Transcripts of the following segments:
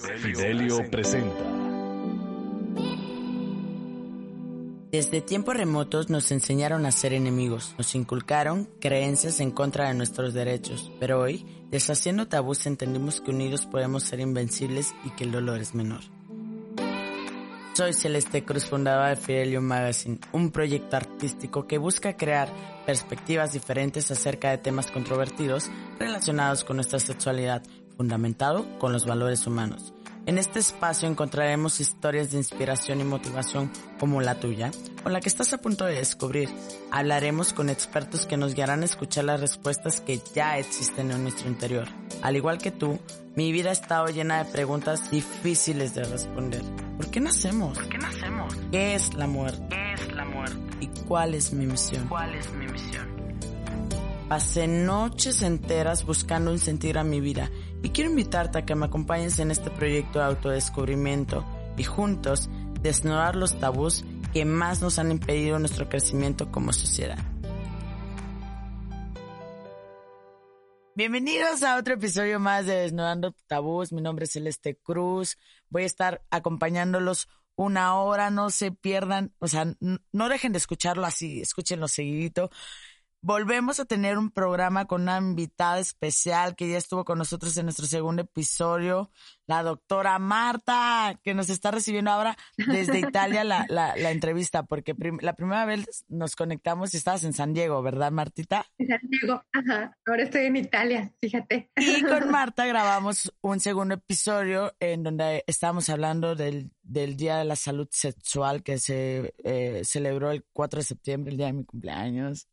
Fidelio presenta. Desde tiempos remotos nos enseñaron a ser enemigos, nos inculcaron creencias en contra de nuestros derechos, pero hoy, deshaciendo tabús, entendimos que unidos podemos ser invencibles y que el dolor es menor. Soy Celeste Cruz, fundadora de Fidelio Magazine, un proyecto artístico que busca crear perspectivas diferentes acerca de temas controvertidos relacionados con nuestra sexualidad, fundamentado con los valores humanos. En este espacio encontraremos historias de inspiración y motivación como la tuya, con la que estás a punto de descubrir. Hablaremos con expertos que nos guiarán a escuchar las respuestas que ya existen en nuestro interior. Al igual que tú, mi vida ha estado llena de preguntas difíciles de responder. ¿Por qué nacemos? ¿Por qué nacemos? ¿Qué es la muerte? ¿Qué es la muerte? ¿Y cuál es mi misión? ¿Cuál es mi misión? Pasé noches enteras buscando un sentido a mi vida y quiero invitarte a que me acompañes en este proyecto de autodescubrimiento y juntos desnudar los tabús que más nos han impedido nuestro crecimiento como sociedad. Bienvenidos a otro episodio más de Desnudando Tabús. Mi nombre es Celeste Cruz. Voy a estar acompañándolos una hora. No se pierdan, o sea, no dejen de escucharlo así, escúchenlo seguidito volvemos a tener un programa con una invitada especial que ya estuvo con nosotros en nuestro segundo episodio, la doctora Marta, que nos está recibiendo ahora desde Italia la, la, la entrevista, porque la primera vez nos conectamos y estabas en San Diego, ¿verdad, Martita? En San Diego, ajá. Ahora estoy en Italia, fíjate. Y con Marta grabamos un segundo episodio en donde estábamos hablando del, del Día de la Salud Sexual que se eh, celebró el 4 de septiembre, el día de mi cumpleaños.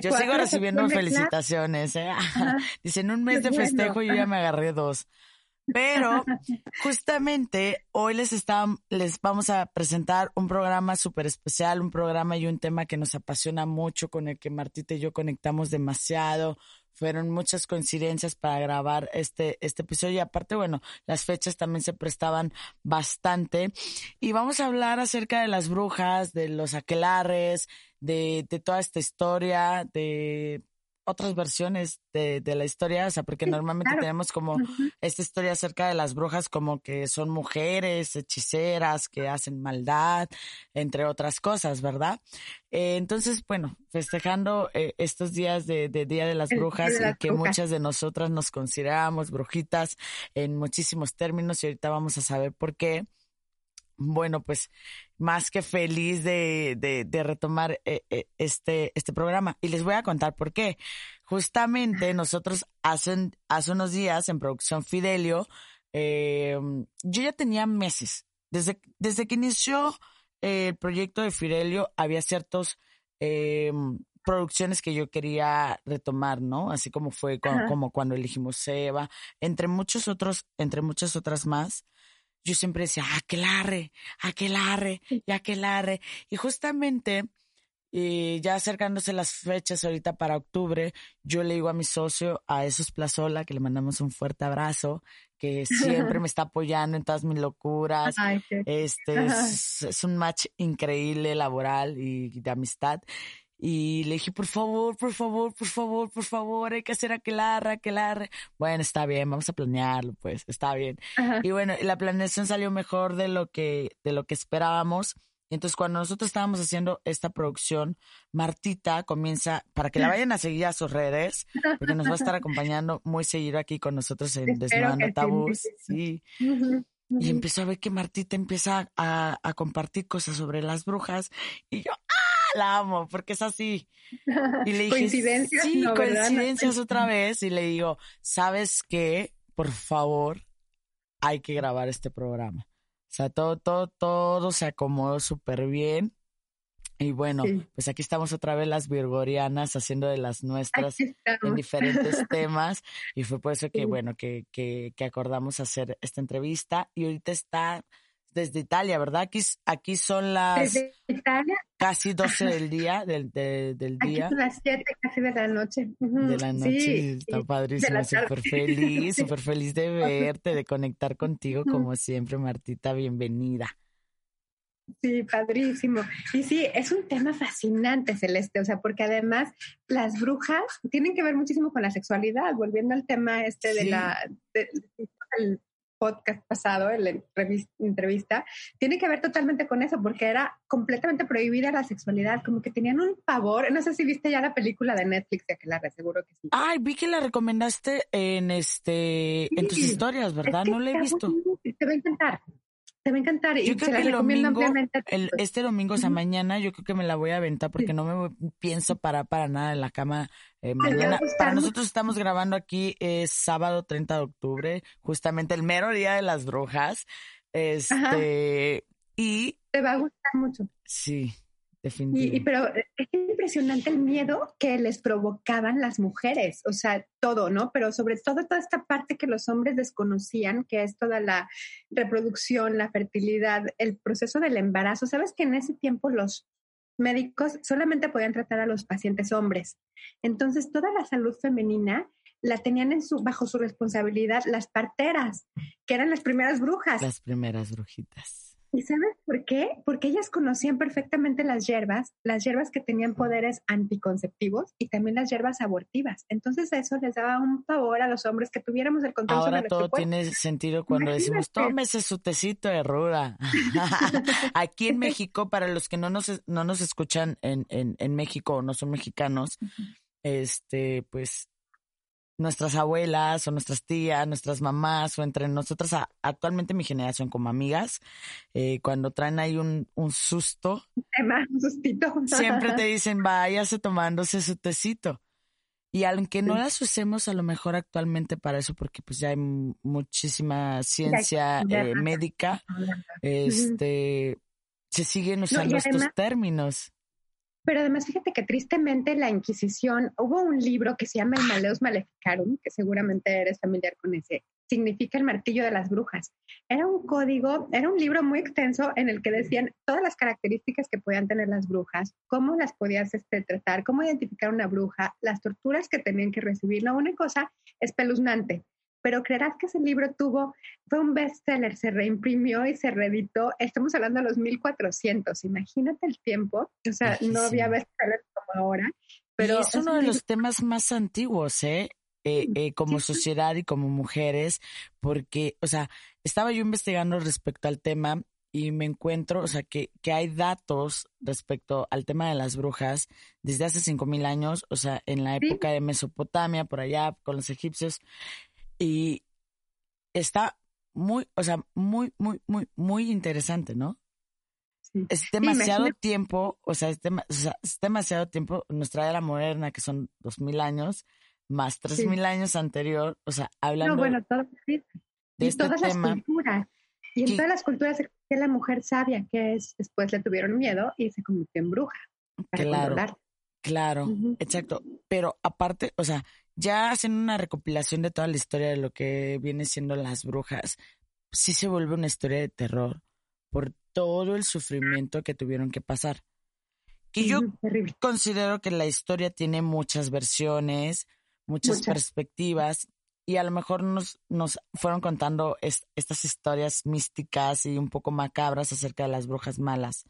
Yo sigo recibiendo felicitaciones, ¿eh? Dice, en un mes de festejo yo ya me agarré dos. Pero justamente hoy les, está, les vamos a presentar un programa súper especial, un programa y un tema que nos apasiona mucho, con el que Martita y yo conectamos demasiado. Fueron muchas coincidencias para grabar este, este episodio y aparte, bueno, las fechas también se prestaban bastante. Y vamos a hablar acerca de las brujas, de los aquelares, de, de toda esta historia, de otras versiones de, de, la historia, o sea, porque normalmente tenemos como esta historia acerca de las brujas como que son mujeres, hechiceras, que hacen maldad, entre otras cosas, ¿verdad? Eh, entonces, bueno, festejando eh, estos días de, de, Día de las Brujas y que muchas de nosotras nos consideramos brujitas en muchísimos términos y ahorita vamos a saber por qué bueno, pues más que feliz de, de, de retomar eh, eh, este, este programa. Y les voy a contar por qué. Justamente nosotros hace, hace unos días en Producción Fidelio, eh, yo ya tenía meses. Desde, desde que inició el proyecto de Fidelio, había ciertos producciones que yo quería retomar, ¿no? Así como fue como cuando elegimos Seba, entre muchos otros, entre muchas otras más yo siempre decía, aquelarre, aquelarre y aquelarre. Y justamente, y ya acercándose las fechas ahorita para octubre, yo le digo a mi socio, a Esos Plazola, que le mandamos un fuerte abrazo, que siempre me está apoyando en todas mis locuras. este es, es, un match increíble laboral y de amistad. Y le dije, por favor, por favor, por favor, por favor, hay que hacer aquelarre, aquelarre. Bueno, está bien, vamos a planearlo, pues, está bien. Y bueno, la planeación salió mejor de lo que, de lo que esperábamos. Entonces, cuando nosotros estábamos haciendo esta producción, Martita comienza, para que la vayan a seguir a sus redes, porque nos va a estar acompañando muy seguido aquí con nosotros en Desnudando Tabús. Sí. Y empezó a ver que Martita empieza a, a compartir cosas sobre las brujas. Y yo, ¡ah! La amo, porque es así. Y le dije, coincidencias. Sí, coincidencias otra vez. Y le digo, ¿sabes qué? Por favor, hay que grabar este programa. O sea, todo, todo, todo se acomodó súper bien. Y bueno, pues aquí estamos otra vez las virgorianas haciendo de las nuestras en diferentes temas. Y fue por eso que, bueno, que, que, que acordamos hacer esta entrevista. Y ahorita está desde Italia, ¿verdad? Aquí, aquí son las casi 12 del día, del, del día. Aquí son las 7 casi de la noche. De la noche, sí, está padrísimo, súper feliz, súper feliz de verte, de conectar contigo como siempre, Martita, bienvenida. Sí, padrísimo. Y sí, es un tema fascinante, Celeste, o sea, porque además las brujas tienen que ver muchísimo con la sexualidad, volviendo al tema este de la... podcast pasado, en la entrevista, tiene que ver totalmente con eso, porque era completamente prohibida la sexualidad, como que tenían un pavor. No sé si viste ya la película de Netflix, ya que la seguro que sí. Ay, vi que la recomendaste en este, en tus historias, ¿verdad? no la he visto. Te va a encantar. Te va a encantar. Yo creo que el domingo, este domingo, o sea, mañana, yo creo que me la voy a aventar porque no me pienso parar para nada en la cama eh, mañana. Para nosotros estamos grabando aquí, es sábado 30 de octubre, justamente el mero día de las brujas. Este, y... Te va a gustar mucho. Sí. Y, pero es impresionante el miedo que les provocaban las mujeres, o sea, todo, ¿no? Pero sobre todo toda esta parte que los hombres desconocían, que es toda la reproducción, la fertilidad, el proceso del embarazo. Sabes que en ese tiempo los médicos solamente podían tratar a los pacientes hombres. Entonces, toda la salud femenina la tenían en su, bajo su responsabilidad las parteras, que eran las primeras brujas. Las primeras brujitas. ¿Y sabes por qué? Porque ellas conocían perfectamente las hierbas, las hierbas que tenían poderes anticonceptivos y también las hierbas abortivas. Entonces eso les daba un favor a los hombres que tuviéramos el control Ahora todo tiene sentido cuando decimos, tómese su tecito de ruda. Aquí en México, para los que no nos, no nos escuchan en, en, en México o no son mexicanos, este, pues nuestras abuelas o nuestras tías, nuestras mamás o entre nosotras, actualmente mi generación como amigas, eh, cuando traen ahí un, un susto, un sustito. siempre te dicen, váyase tomándose su tecito. Y aunque no las usemos a lo mejor actualmente para eso, porque pues ya hay muchísima ciencia eh, médica, este, se siguen usando estos términos. Pero además, fíjate que tristemente la Inquisición, hubo un libro que se llama El Maleus Maleficarum, que seguramente eres familiar con ese, significa el martillo de las brujas. Era un código, era un libro muy extenso en el que decían todas las características que podían tener las brujas, cómo las podías este, tratar, cómo identificar una bruja, las torturas que tenían que recibir. No, una cosa espeluznante pero creerás que ese libro tuvo, fue un bestseller, se reimprimió y se reeditó, estamos hablando de los 1400, imagínate el tiempo, o sea, no había bestsellers como ahora. Pero es uno de los temas más antiguos, ¿eh? Eh, eh, como sociedad y como mujeres, porque, o sea, estaba yo investigando respecto al tema y me encuentro, o sea, que, que hay datos respecto al tema de las brujas desde hace 5.000 años, o sea, en la época de Mesopotamia, por allá, con los egipcios, y está muy, o sea, muy, muy, muy, muy interesante, ¿no? Es demasiado tiempo, o sea, es, demasiado tiempo, nuestra era moderna, que son dos mil años, más tres mil años anterior, o sea, hablando no, bueno, todo, de y este todas tema, las culturas. Y en todas las culturas que la mujer sabia, que es, después le tuvieron miedo y se convirtió en bruja. claro, claro, exacto. Pero aparte, o sea, ya hacen una recopilación de toda la historia de lo que viene siendo las brujas, sí se vuelve una historia de terror por todo el sufrimiento que tuvieron que pasar. Que yo considero que la historia tiene muchas versiones, muchas, perspectivas, y a lo mejor nos, nos fueron contando estas historias místicas y un poco macabras acerca de las brujas malas,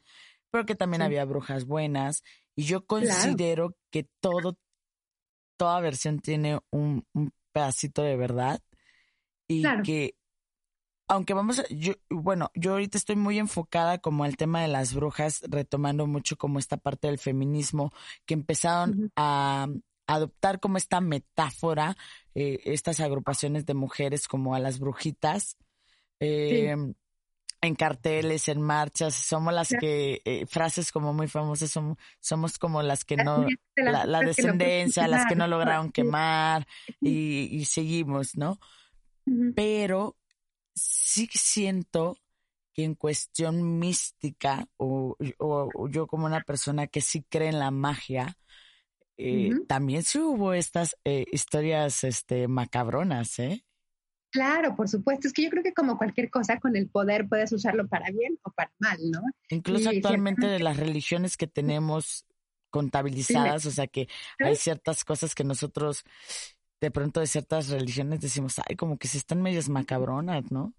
pero que también había brujas buenas, y yo considero que todo toda versión tiene un, pedacito de verdad y que aunque vamos a, yo, bueno, yo ahorita estoy muy enfocada como al tema de las brujas, retomando mucho como esta parte del feminismo, que empezaron a, adoptar como esta metáfora, eh, estas agrupaciones de mujeres como a las brujitas. Eh, en carteles, en marchas, somos las que, eh, frases como muy famosas, somos, somos como las que no, la, descendencia, las que no lograron quemar y, seguimos, ¿no? Pero sí siento que en cuestión mística, o, yo como una persona que sí cree en la magia, eh, también sí hubo estas eh, historias este, macabronas, ¿eh? Claro, por supuesto. Es que yo creo que como cualquier cosa, con el poder puedes usarlo para bien o para mal, ¿no? Incluso actualmente de las religiones que tenemos contabilizadas, o sea que hay ciertas cosas que nosotros de pronto de ciertas religiones decimos, ay, como que si están medias macabronas, ¿no?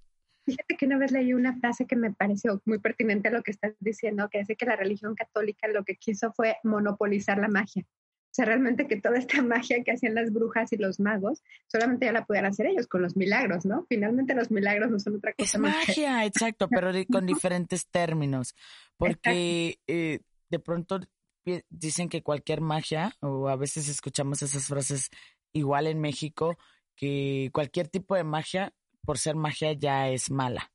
Fíjate que una vez leí una frase que me pareció muy pertinente a lo que estás diciendo, que dice que la religión católica lo que quiso fue monopolizar la magia. O sea, realmente que toda esta magia que hacían las brujas y los magos, solamente ya la podían hacer ellos con los milagros, ¿no? Finalmente los milagros no son otra cosa. Es magia, exacto, pero con diferentes términos. Porque eh, de pronto dicen que cualquier magia, o a veces escuchamos esas frases igual en México, que cualquier tipo de magia, por ser magia, ya es mala.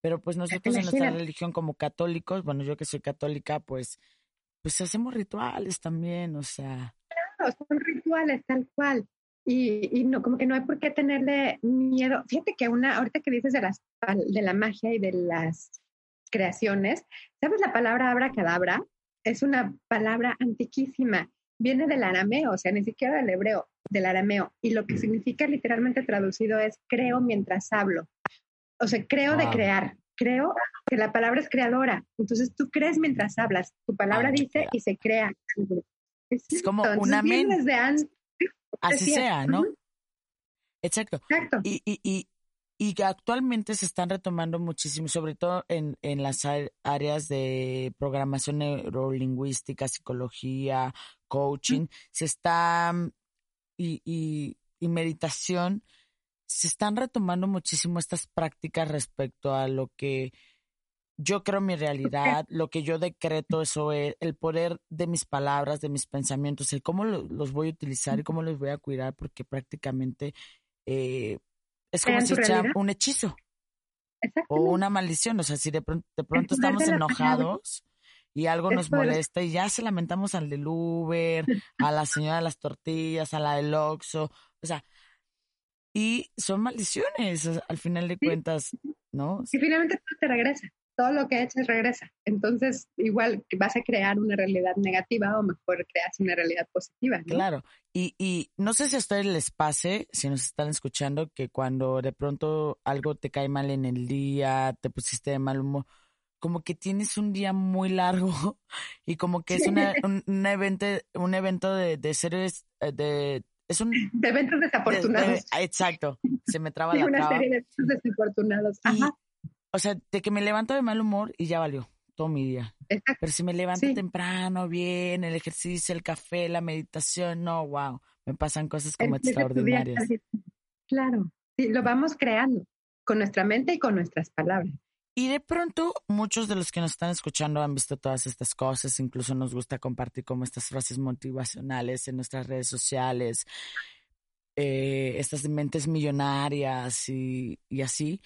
Pero pues nosotros en nuestra religión como católicos, bueno, yo que soy católica, pues, pues hacemos rituales también, o sea. Claro, son rituales tal cual. Y, y, no, como que no hay por qué tenerle miedo. Fíjate que una, ahorita que dices de las de la magia y de las creaciones, ¿sabes la palabra abracadabra? Es una palabra antiquísima. Viene del arameo, o sea, ni siquiera del hebreo, del arameo. Y lo que significa literalmente traducido es creo mientras hablo o sea, creo de crear, creo que la palabra es creadora. Entonces tú crees mientras hablas, tu palabra ah, dice y se crea. Es, como una mente. Así sea, ¿no? Exacto. Exacto. Y, y, y, y actualmente se están retomando muchísimo, sobre todo en, en las áreas de programación neurolingüística, psicología, coaching, se está y, y, y meditación se están retomando muchísimo estas prácticas respecto a lo que yo creo mi realidad, lo que yo decreto, eso es el poder de mis palabras, de mis pensamientos, el cómo los voy a utilizar y cómo los voy a cuidar, porque prácticamente eh, es como si fuera un hechizo o una maldición. O sea, si de pronto, de pronto estamos enojados y algo nos molesta y ya se lamentamos al del Uber, a la señora de las tortillas, a la del Oxxo, o sea, y son maldiciones al final de cuentas, ¿no? Y finalmente todo te regresa, todo lo que echas regresa. Entonces, igual vas a crear una realidad negativa o mejor creas una realidad positiva. ¿no? Claro, y, y no sé si a ustedes les pase, si nos están escuchando, que cuando de pronto algo te cae mal en el día, te pusiste de mal humor, como que tienes un día muy largo y como que es una, un, evento, un evento de, de seres, eh, de es un... De eventos desafortunados. exacto, se me traba la una serie de eventos desafortunados. Ajá. o sea, de que me levanto de mal humor y ya valió todo mi día. Exacto. Pero si me levanto temprano, bien, el ejercicio, el café, la meditación, no, wow, me pasan cosas como extraordinarias. Claro, sí, lo vamos creando con nuestra mente y con nuestras palabras. Y de pronto, muchos de los que nos están escuchando han visto todas estas cosas, incluso nos gusta compartir como estas frases motivacionales en nuestras redes sociales, eh, estas mentes millonarias y, y, así,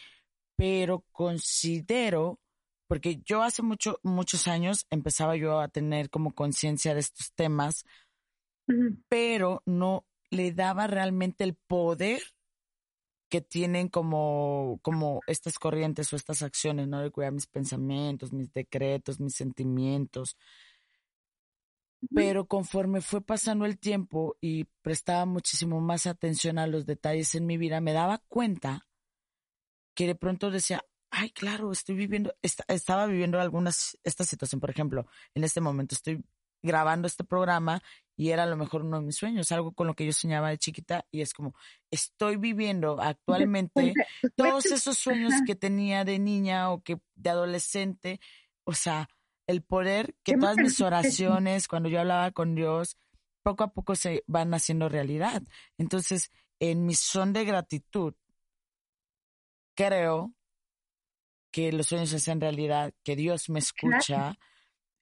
pero considero, porque yo hace mucho, muchos años empezaba yo a tener como conciencia de estos temas, pero no le daba realmente el poder que tienen como, como estas corrientes o estas acciones, ¿no? De cuidar mis pensamientos, mis decretos, mis sentimientos. Pero conforme fue pasando el tiempo y prestaba muchísimo más atención a los detalles en mi vida, me daba cuenta que de pronto decía, ay, claro, estoy viviendo, estaba viviendo algunas, esta situación, por ejemplo, en este momento estoy grabando este programa y era a lo mejor uno de mis sueños, algo con lo que yo soñaba de chiquita y es como, estoy viviendo actualmente todos esos sueños que tenía de niña o que de adolescente, o sea, el poder que todas mis oraciones, cuando yo hablaba con Dios, poco a poco se van haciendo realidad. Entonces, en mi son de gratitud, creo que los sueños se hacen realidad, que Dios me escucha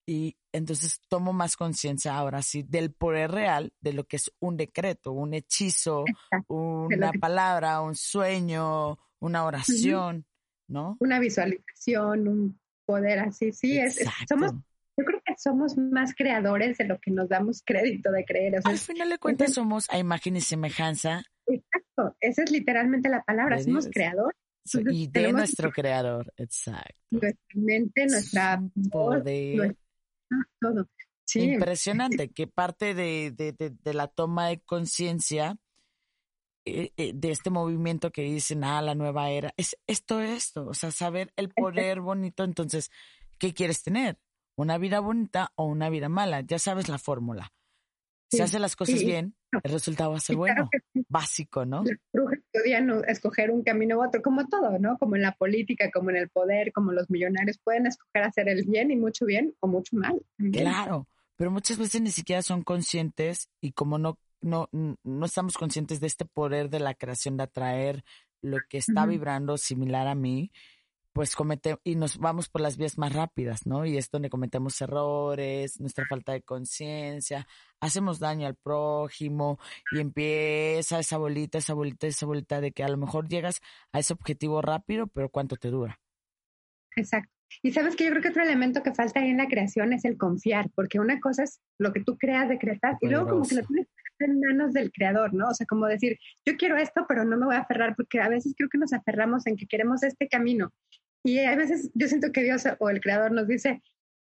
y entonces tomo más conciencia ahora sí del poder real de lo que es un decreto, un hechizo, una palabra, un sueño, una oración, ¿no? Una visualización, un poder así, sí, es, somos yo creo que somos más creadores de lo que nos damos crédito de creer. Al final de cuentas somos a imagen y semejanza. Exacto, esa es literalmente la palabra, somos creadores. y de nuestro creador, exacto. Nuestra mente, nuestra poder. Todo. Impresionante que parte de, de, de, la toma de conciencia eh, eh, de este movimiento que dicen, ah, la nueva era, es esto, esto, o sea, saber el poder bonito, entonces, ¿qué quieres tener? ¿Una vida bonita o una vida mala? Ya sabes la fórmula. Si haces las cosas bien, el resultado va a ser bueno, básico, ¿no? Las brujas podían escoger un camino u otro, como todo, ¿no? Como en la política, como en el poder, como los millonarios pueden escoger hacer el bien y mucho bien o mucho mal. Claro, pero muchas veces ni siquiera son conscientes y como no, no, no estamos conscientes de este poder de la creación de atraer lo que está vibrando similar a mí, pues comete y nos vamos por las vías más rápidas, ¿no? Y es donde cometemos errores, nuestra falta de conciencia, hacemos daño al prójimo y empieza esa bolita, esa bolita, esa bolita de que a lo mejor llegas a ese objetivo rápido, pero ¿cuánto te dura? Exacto. Y sabes que yo creo que otro elemento que falta ahí en la creación es el confiar, porque una cosa es lo que tú creas, decretar, y luego como que lo tienes en manos del creador, ¿no? O sea, como decir, yo quiero esto, pero no me voy a aferrar, porque a veces creo que nos aferramos en que queremos este camino y a veces yo siento que Dios o el Creador nos dice,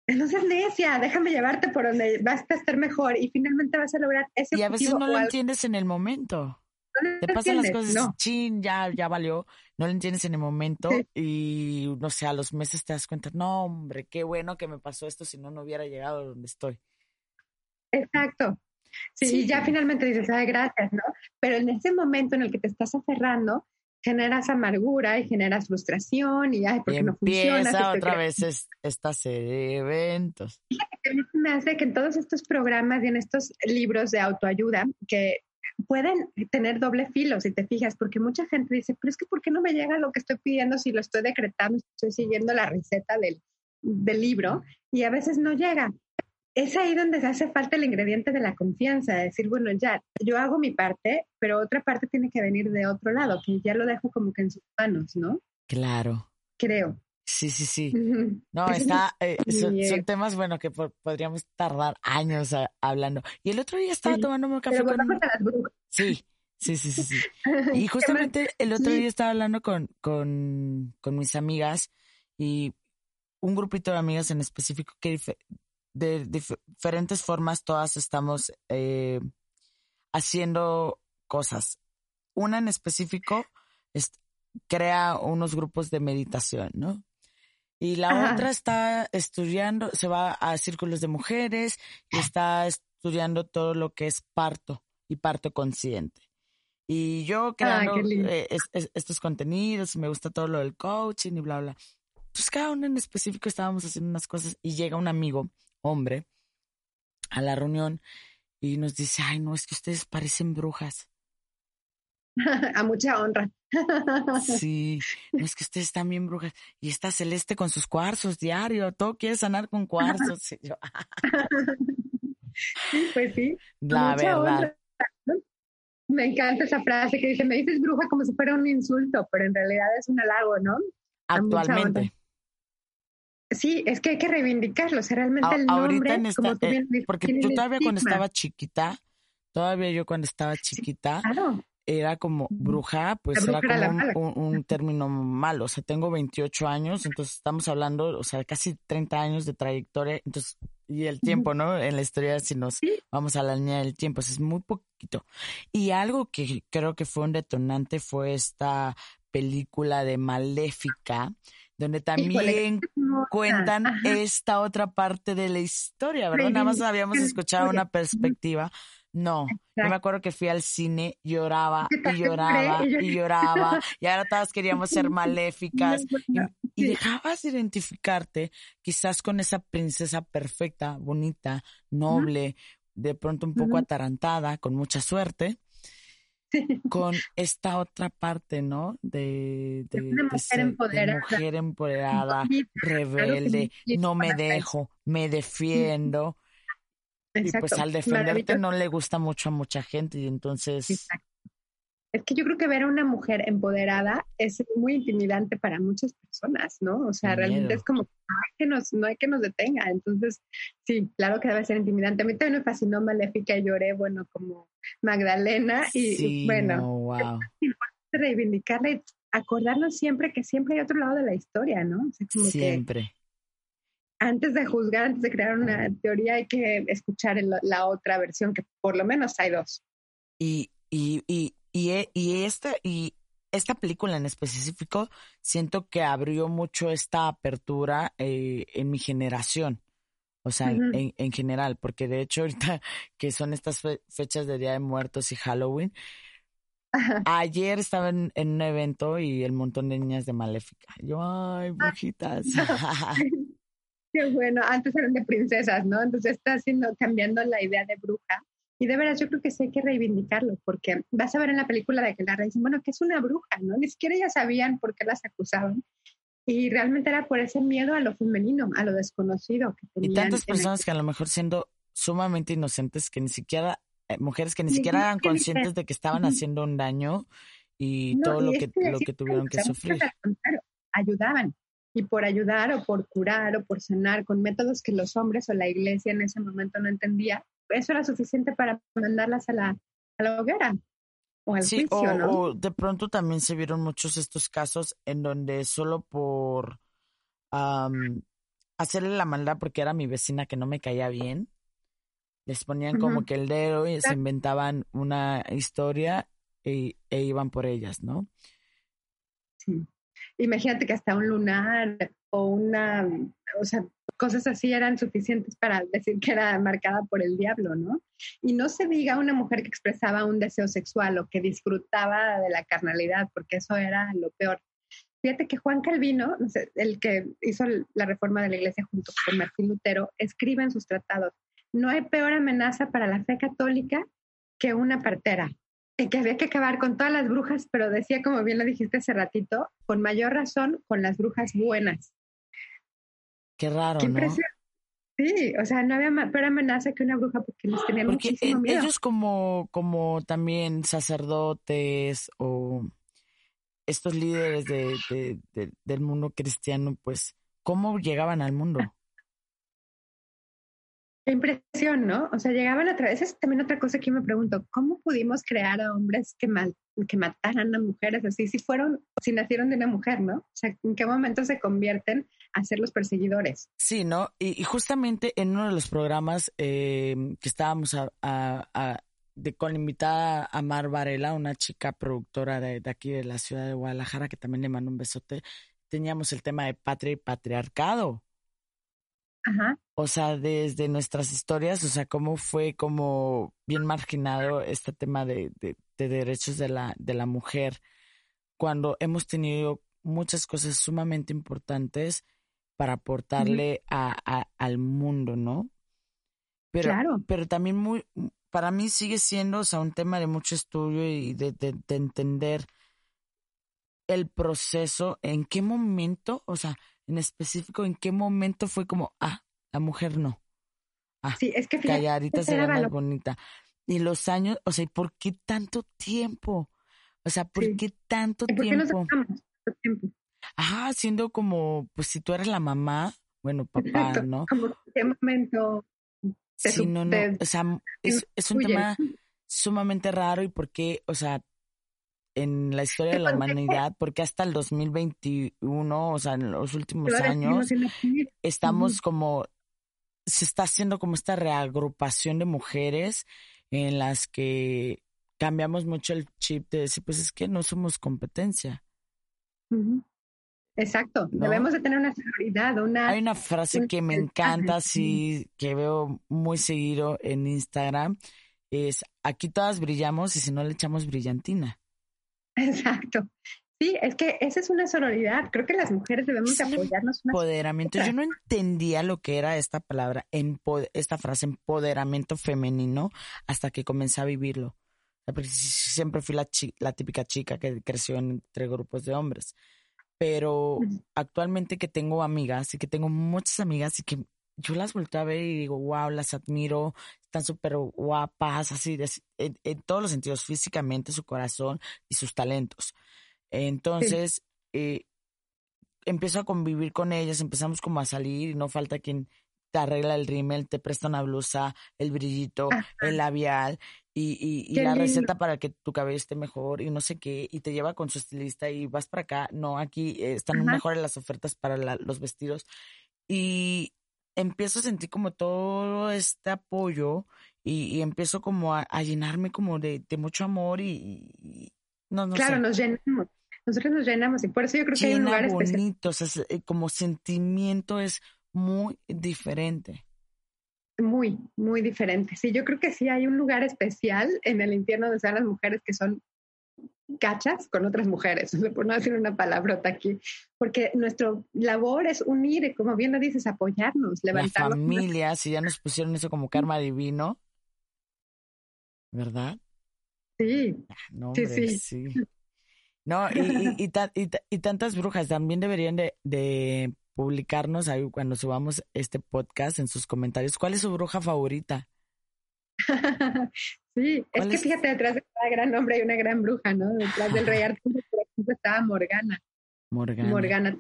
no seas necia, déjame llevarte por donde vas a estar mejor y finalmente vas a lograr ese Y a veces no lo entiendes en el momento. Te pasan las cosas, no. chin, ya, ya valió, no lo entiendes en el momento y no sé, a los meses te das cuenta, no, hombre, qué bueno que me pasó esto, si no, no hubiera llegado a donde estoy. Exacto. Sí, sí, y ya finalmente dices, ay, gracias, ¿no? Pero en ese momento en el que te estás aferrando, generas amargura y generas frustración y ay, porque no funciona. Empieza otra vez esta serie de eventos. Fíjate a mí me hace que en todos estos programas y en estos libros de autoayuda que pueden tener doble filo, si te fijas, porque mucha gente dice, pero es que ¿por qué no me llega lo que estoy pidiendo si lo estoy decretando, estoy siguiendo la receta del, del libro? Y a veces no llega es ahí donde se hace falta el ingrediente de la confianza, de decir, bueno, ya, yo hago mi parte, pero otra parte tiene que venir de otro lado, que ya lo dejo como que en sus manos, ¿no? Claro. Creo. Sí, sí, sí. No, está, eh, son, temas, bueno, que podríamos tardar años hablando. Y el otro día estaba tomando un café con... Sí, sí, sí, sí, sí. Y justamente el otro día estaba hablando con, con, con mis amigas y un grupito de amigas en específico que de diferentes formas todas estamos eh, haciendo cosas. Una en específico crea unos grupos de meditación, ¿no? Y la otra está estudiando, se va a círculos de mujeres y está estudiando todo lo que es parto y parto consciente. Y yo creando eh, estos contenidos, me gusta todo lo del coaching y bla, bla. Pues cada uno en específico estábamos haciendo unas cosas y llega un amigo hombre a la reunión y nos dice, ay, no, es que ustedes parecen brujas. a mucha honra. sí, no es que ustedes están bien brujas. Y está Celeste con sus cuarzos diario, todo quiere sanar con cuarzos. sí, pues sí. La verdad. Me encanta esa frase que dice, me dices bruja como si fuera un insulto, pero en realidad es un halago, ¿no? Actualmente. Sí, es que hay que reivindicarlo, o sea, realmente el nombre, como tú eh, Porque tú todavía cuando estaba chiquita, todavía yo cuando estaba chiquita, era como bruja, pues era como un, término malo. O sea, tengo 28 años, entonces estamos hablando, o sea, casi 30 años de trayectoria, entonces, y el tiempo, ¿no? En la historia, si nos vamos a la línea del tiempo, es muy poquito. Y algo que creo que fue un detonante fue esta película de Maléfica, donde también cuentan esta otra parte de la historia, ¿verdad? Nada más habíamos escuchado una perspectiva. No, yo me acuerdo que fui al cine, lloraba y lloraba y lloraba, y ahora todas queríamos ser maléficas. Y, dejabas de identificarte quizás con esa princesa perfecta, bonita, noble, de pronto un poco atarantada, con mucha suerte, con esta otra parte, ¿no? De, de, mujer, empoderada. mujer empoderada, rebelde, no me dejo, me defiendo. Y pues al defenderte no le gusta mucho a mucha gente y entonces... Es que yo creo que ver a una mujer empoderada es muy intimidante para muchas personas, ¿no? O sea, realmente es como, que nos, no hay que nos detenga. Entonces, sí, claro que debe ser intimidante. A mí también me fascinó Maléfica y lloré, bueno, como Magdalena. Y, bueno, wow. reivindicarla y acordarnos siempre que siempre hay otro lado de la historia, ¿no? siempre. antes de juzgar, antes de crear una teoría, hay que escuchar la otra versión, que por lo menos hay dos. Y, y, y, y, y, esta, y esta película en específico, siento que abrió mucho esta apertura eh, en mi generación. O sea, en, en, general, porque de hecho ahorita que son estas fechas de Día de Muertos y Halloween, ayer estaba en, un evento y el montón de niñas de Maléfica. Yo, ay, brujitas. Qué bueno, antes eran de princesas, ¿no? Entonces está haciendo, cambiando la idea de bruja. Y de veras, yo creo que sí hay que reivindicarlo, porque vas a ver en la película de que la dicen, bueno, que es una bruja, ¿no? Ni siquiera ya sabían por qué las acusaban. Y realmente era por ese miedo a lo femenino, a lo desconocido que tenían. Y tantas personas que a lo mejor siendo sumamente inocentes, que ni siquiera, eh, mujeres que ni, siquiera eran conscientes de que estaban haciendo un daño y todo lo que, lo que tuvieron que sufrir. Ayudaban. Y por ayudar o por curar o por sanar con métodos que los hombres o la iglesia en ese momento no entendía, eso era suficiente para mandarlas a la, a la hoguera. O al sí, juicio, ¿no? o de pronto también se vieron muchos estos casos en donde solo por hacerle la maldad porque era mi vecina que no me caía bien, les ponían como que el dedo y se inventaban una historia e, e, iban por ellas, ¿no? Sí. Imagínate que hasta un lunar o una, o sea, cosas así eran suficientes para decir que era marcada por el diablo, ¿no? Y no se diga una mujer que expresaba un deseo sexual o que disfrutaba de la carnalidad, porque eso era lo peor. Fíjate que Juan Calvino, el que hizo la reforma de la iglesia junto con Martín Lutero, escribe en sus tratados, no hay peor amenaza para la fe católica que una partera. Y que había que acabar con todas las brujas, pero decía, como bien lo dijiste hace ratito, con mayor razón con las brujas buenas. Qué raro, ¿no? Sí, o sea, no había peor amenaza que una bruja porque les tenía muchísimo miedo. Ellos como, como también sacerdotes o estos líderes de, del mundo cristiano, pues, ¿cómo llegaban al mundo? Qué impresión, ¿no? O sea, llegaban a través, es también otra cosa que yo me pregunto, ¿cómo pudimos crear a hombres que, mal, que mataran a mujeres así, si fueron, si nacieron de una mujer, ¿no? O sea, ¿en qué momento se convierten a ser los perseguidores? Sí, ¿no? Y, justamente en uno de los programas eh, que estábamos de, con la invitada a Mar Varela, una chica productora de, de aquí de la ciudad de Guadalajara, que también le mando un besote, teníamos el tema de patria y patriarcado. O sea, desde nuestras historias, o sea, cómo fue como bien marginado este tema de, de, derechos de la, de la mujer, cuando hemos tenido muchas cosas sumamente importantes para aportarle a, al mundo, ¿no? Pero, claro. pero también muy, para mí sigue siendo, o sea, un tema de mucho estudio y de, de, de entender el proceso, en qué momento, o sea, en específico, en qué momento fue como, ah, la mujer no. Ah, sí, es que calladita se ve más bonita. Y los años, o sea, ¿por qué tanto tiempo? O sea, ¿por qué tanto ¿Por qué tiempo? Nos tiempo? Ajá, siendo como, pues si tú eres la mamá, bueno, papá, ¿no? Como qué momento. Sí, no, no, o sea, es, es un tema sumamente raro y por qué, o sea, en la historia de la humanidad, porque hasta el 2021, o sea, en los últimos años, estamos como, se está haciendo como esta reagrupación de mujeres en las que cambiamos mucho el chip de decir, pues es que no somos competencia. Exacto, debemos de tener una seguridad, una... Hay una frase que me encanta, sí, que veo muy seguido en Instagram, es, aquí todas brillamos y si no le echamos brillantina. Exacto. Sí, es que esa es una sororidad. Creo que las mujeres debemos apoyarnos. Empoderamiento. Yo no entendía lo que era esta palabra, esta frase, empoderamiento femenino, hasta que comencé a vivirlo. Porque siempre fui la, la típica chica que creció entre grupos de hombres. Pero actualmente que tengo amigas y que tengo muchas amigas y que yo las vuelto a ver y digo, wow, las admiro, están súper guapas, así, en, todos los sentidos, físicamente, su corazón y sus talentos. Entonces, eh, empiezo a convivir con ellas, empezamos como a salir y no falta quien te arregla el rímel, te presta una blusa, el brillito, el labial y, y, la receta para que tu cabello esté mejor y no sé qué, y te lleva con su estilista y vas para acá, no, aquí eh, están mejores las ofertas para los vestidos. Y, empiezo a sentir como todo este apoyo y, empiezo como a, llenarme como de, mucho amor y, no, no claro, nos llenamos. Nosotros nos llenamos y por eso yo creo que hay un lugar bonito, o sea, eh, como sentimiento es muy diferente. Muy, muy diferente. Sí, yo creo que sí hay un lugar especial en el infierno donde están las mujeres que son cachas con otras mujeres, por no decir una palabrota aquí, porque nuestro labor es unir, como bien lo dices, apoyarnos, La levantarnos. familia, si ya nos pusieron eso como karma divino, ¿verdad? Sí, Ah, No, Sí, hombre, sí. sí. No, y, y, y, ta- y ta- y tantas brujas también deberían de, de publicarnos ahí cuando subamos este podcast en sus comentarios. ¿Cuál es su bruja favorita? sí, es ¿Cuál que es? fíjate, detrás de cada gran hombre hay una gran bruja, ¿no? Detrás del rey Arturo, por ejemplo, estaba Morgana. Morgana. Morgana.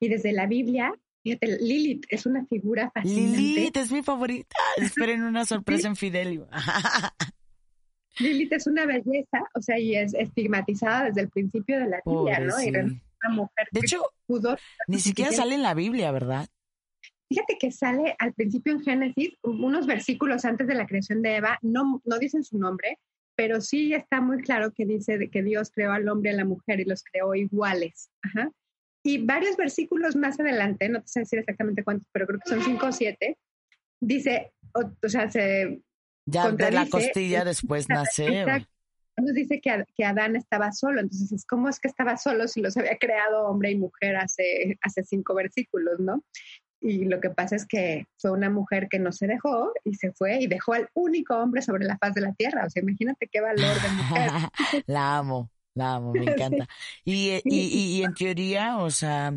Y desde la Biblia, fíjate, Lilith es una figura fascinante. Lilith es mi favorita. Esperen una sorpresa en Fidelio. Lilith es una belleza, o sea, y es estigmatizada desde el principio de la Biblia, ¿no? Y una mujer De hecho, pudo. ni siquiera sale en la Biblia, ¿verdad? Fíjate que sale al principio en Génesis, unos versículos antes de la creación de Eva, no, no dicen su nombre, pero sí está muy claro que dice que Dios creó al hombre y a la mujer y los creó iguales. Ajá. Y varios versículos más adelante, no te sé decir exactamente cuántos, pero creo que son cinco o siete, dice, o, o sea, se Ya de la costilla después nace. Nos dice que, que Adán estaba solo, entonces ¿cómo es que estaba solo si los había creado hombre y mujer hace, hace cinco versículos, no? Y lo que pasa es que fue una mujer que no se dejó y se fue y dejó al único hombre sobre la faz de la tierra. O sea, imagínate qué valor de mujer. la amo, la amo, me encanta. Y, eh, y, y, y en teoría, o sea,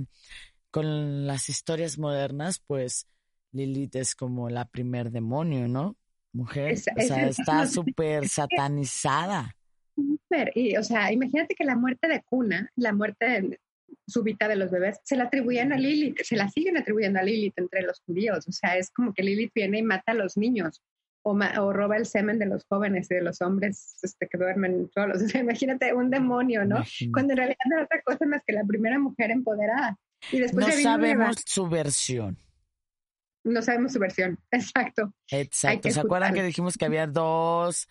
con las historias modernas, pues Lilith es como la primer demonio, ¿no? Mujer, Es- o sea, es- está súper satanizada. Súper. Y, o sea, imagínate que la muerte de cuna, la muerte súbita de los bebés, se la atribuían a Lilith, se la siguen atribuyendo a Lilith entre los judíos. O sea, es como que Lilith viene y mata a los niños o, ma- o roba el semen de los jóvenes y de los hombres este, que duermen solos. O sea, imagínate un demonio, ¿no? Imagínate. Cuando en realidad no era otra cosa más que la primera mujer empoderada. Y después No sabemos su versión. No sabemos su versión. Exacto. Exacto. ¿Se acuerdan que dijimos que había dos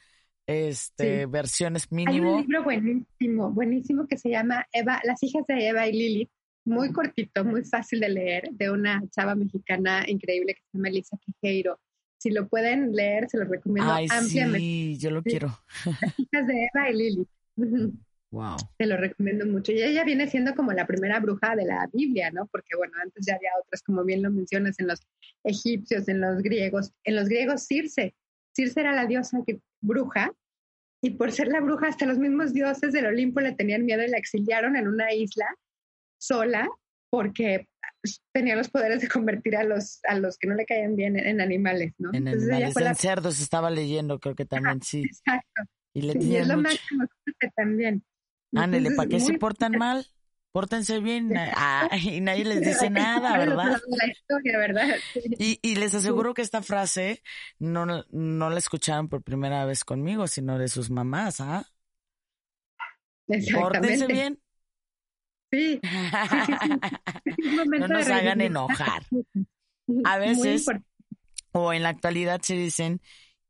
este, Sí. versiones Hay un mínimo? libro buenísimo, buenísimo que se llama Eva, Las hijas de Eva y Lilith, muy cortito, muy fácil de leer, de una chava mexicana increíble que se llama Elisa Quejeiro. Si lo pueden leer, se los recomiendo Ay, ampliamente. sí, yo lo quiero. Las hijas de Eva y. Ujú. Wow. Te lo recomiendo mucho. Y ella viene siendo como la primera bruja de la Biblia, ¿no? Porque, bueno, antes ya había otras, como bien lo mencionas, en los egipcios, en los griegos. En los griegos, Circe. Circe era la diosa que, bruja. Y por ser la bruja, hasta los mismos dioses del Olimpo le tenían miedo y la exiliaron en una isla sola porque tenía los poderes de convertir a los, a los que no le caían bien en, en animales, ¿no? En Entonces ella la... cerdos estaba leyendo, creo que también sí. Exacto. Y le Sí, y es lo máximo Circe también. Ándele, Entonces, ¿para qué se portan mal? Pórtense bien. Ah, y nadie les dice nada, ¿verdad? lados de La historia, ¿verdad? Sí. Y, y les aseguro que esta frase no, no la escucharon por primera vez conmigo, sino de sus mamás, ¿ah? Pórtense bien. Sí, momento No nos hagan enojar. A veces-. O en la actualidad se dicen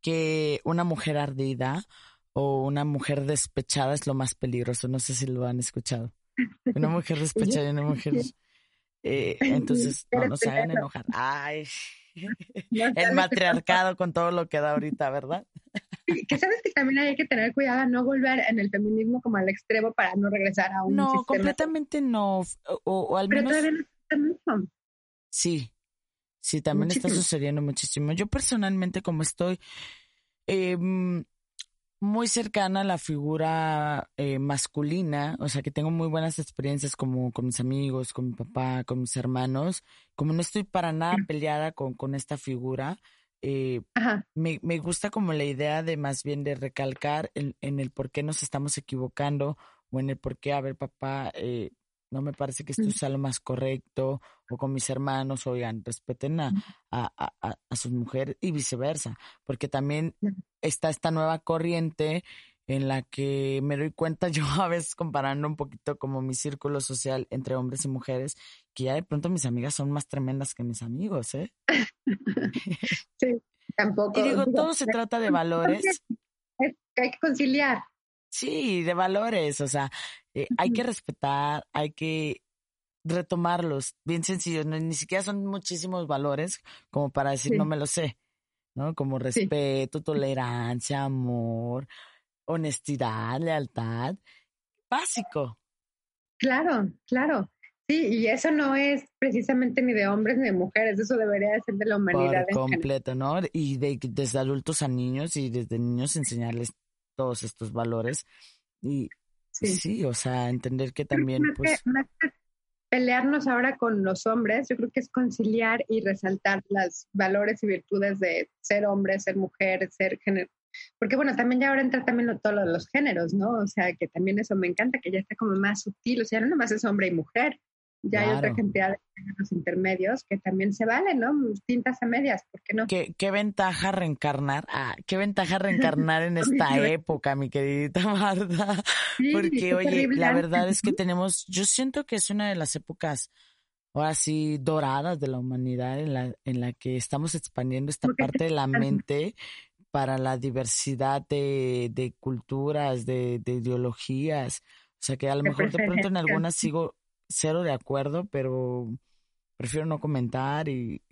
que una mujer ardida o una mujer despechada es lo más peligroso. No sé si lo han escuchado. Una mujer despechada y una mujer... eh, entonces, no nos hagan enojar. Ay, el matriarcado con todo lo que da ahorita, ¿verdad? que- sabes que también hay que tener cuidado a no volver en el feminismo como al extremo para no regresar a un No, sistema. completamente no. O, o al Pero menos todavía no está mucho. sí. Sí, también está Muchísimo. sucediendo muchísimo. Yo personalmente, como estoy eh, muy cercana a la figura eh, masculina, o sea que tengo muy buenas experiencias como con mis amigos, con mi papá, con mis hermanos, como no estoy para nada peleada con, con esta figura, eh, me, me gusta como la idea de más bien de recalcar en, en el por qué nos estamos equivocando o en el por qué, a ver, papá, eh, no me parece que esto Mm. sea lo más correcto, o con mis hermanos, oigan, respeten a, a, a- sus mujeres y viceversa, porque también está esta nueva corriente en la que me doy cuenta yo a veces comparando un poquito como mi círculo social entre hombres y mujeres, que ya de pronto mis amigas son más tremendas que mis amigos, ¿eh? sí, tampoco. Y digo, digo, todo se trata de valores. que hay que conciliar. Sí, de valores, o sea, eh, hay que respetar, hay que retomarlos, bien sencillos, no- ni siquiera son muchísimos valores como para decir Sí. no me lo sé, ¿no? Como respeto, tolerancia, amor, honestidad, lealtad, básico. Claro, claro. Sí, y eso no es precisamente ni de hombres ni de mujeres, eso debería de ser de la humanidad. Por completo, ¿no? Y de, desde adultos a niños y desde niños enseñarles todos estos valores. Y sí, o sea, entender que también, pues... pelearnos ahora con los hombres, yo creo que es conciliar y resaltar los valores y virtudes de ser hombre, ser mujer, ser género. Porque bueno, también ya ahora entra también todo lo de los géneros, ¿no? O sea, que también eso me encanta, que ya está como más sutil, o sea, no nomás es hombre y mujer, ya hay otra cantidad de los intermedios que también se valen, ¿no? Tintas a medias, ¿por qué no? ¿Qué, qué ventaja reencarnar? Ah, qué ventaja reencarnar en esta época, mi queridita Marta. Porque, oye, la verdad es que tenemos, yo siento que es una de las épocas ahora sí doradas de la humanidad en la, en la que estamos expandiendo esta parte de la mente para la diversidad de, de culturas, de, de ideologías. O sea que a lo mejor de pronto en algunas sigo cero de acuerdo, pero prefiero no comentar y,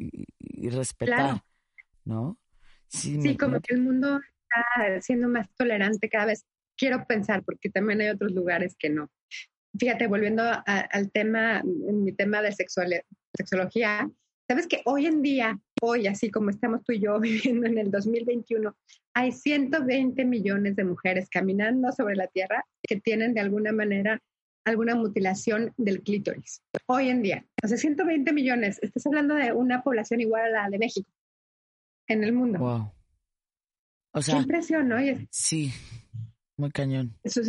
respetar, ¿no? Sí, como que el mundo está siendo más tolerante cada vez. Quiero pensar, porque también hay otros lugares que no. Fíjate, volviendo al tema, en mi tema de sexología, sabes que hoy en día, hoy, así como estamos tú y yo viviendo en el 2021, hay 120 millones de mujeres caminando sobre la Tierra que tienen de alguna manera alguna mutilación del clítoris. Hoy en día, o sea, 120 millones, estás hablando de una población igual a la de México en el mundo. Wow. O sea, Qué impresión, ¿no? sí, muy cañón. Eso es,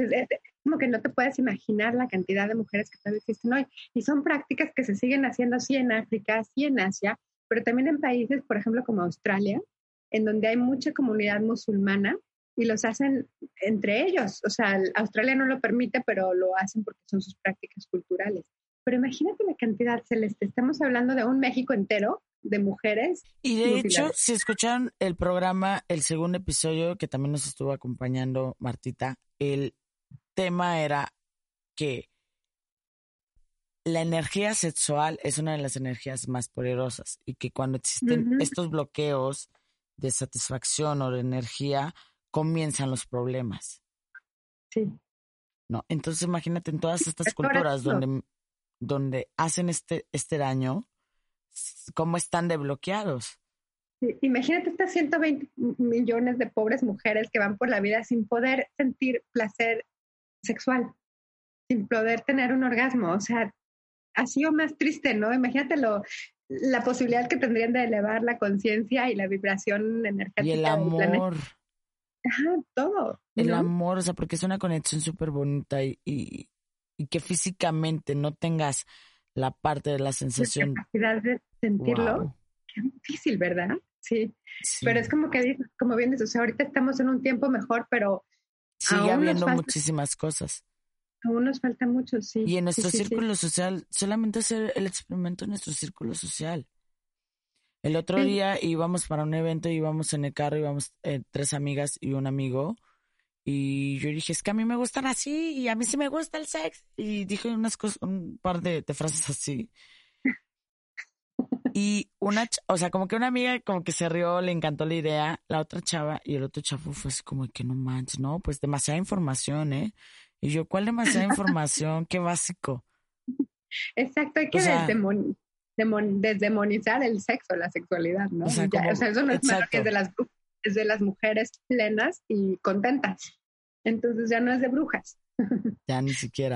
como que no te puedes imaginar la cantidad de mujeres que todavía existen hoy. Y son prácticas que se siguen haciendo así en África, así en Asia, pero también en países, por ejemplo, como Australia, en donde hay mucha comunidad musulmana y los hacen entre ellos. O sea, Australia no lo permite, pero lo hacen porque son sus prácticas culturales. Pero imagínate la cantidad, Celeste. Estamos hablando de un México entero de mujeres. Y de hecho, si escucharon el programa, el segundo episodio que también nos estuvo acompañando Martita, el tema era que la energía sexual es una de las energías más poderosas y que cuando existen estos bloqueos de satisfacción o de energía, comienzan los problemas. Sí. ¿No? Entonces imagínate en todas estas culturas donde, donde hacen este, este daño, cómo están desbloqueados. Sí. Imagínate estas 120 millones de pobres mujeres que van por la vida sin poder sentir placer sexual, sin poder tener un orgasmo. O sea, ha sido más triste, ¿no? Imagínate lo, la posibilidad que tendrían de elevar la conciencia y la vibración energética. Y el amor. Ajá, todo. El amor, o sea, porque es una conexión súper bonita y, y, que físicamente no tengas la parte de la sensación. La capacidad de sentirlo. Qué difícil, ¿verdad? Sí. Pero es como que, como bien dices, o sea, ahorita estamos en un tiempo mejor, pero. Sigue habiendo muchísimas cosas. Aún nos falta mucho, sí. Y en nuestro círculo social, solamente hacer el experimento en nuestro círculo social. El otro día íbamos para un evento, íbamos en el carro, íbamos eh, tres amigas y un amigo. Y yo dije, es que a mí me gustan así y a mí sí me gusta el sex. Y dije unas cosas, un par de, frases así. Y una, o sea, como que una amiga como que se rió, le encantó la idea, la otra chava y el otro chavo fue así como que no manches, no, pues demasiada información, ¿eh? Y yo, ¿cuál demasiada información? Qué básico. Exacto, hay que o desdemonizar el sexo, la sexualidad, ¿no? O sea, eso no es malo que es de, las, es de las mujeres plenas y contentas. Entonces ya no es de brujas. Ya ni siquiera.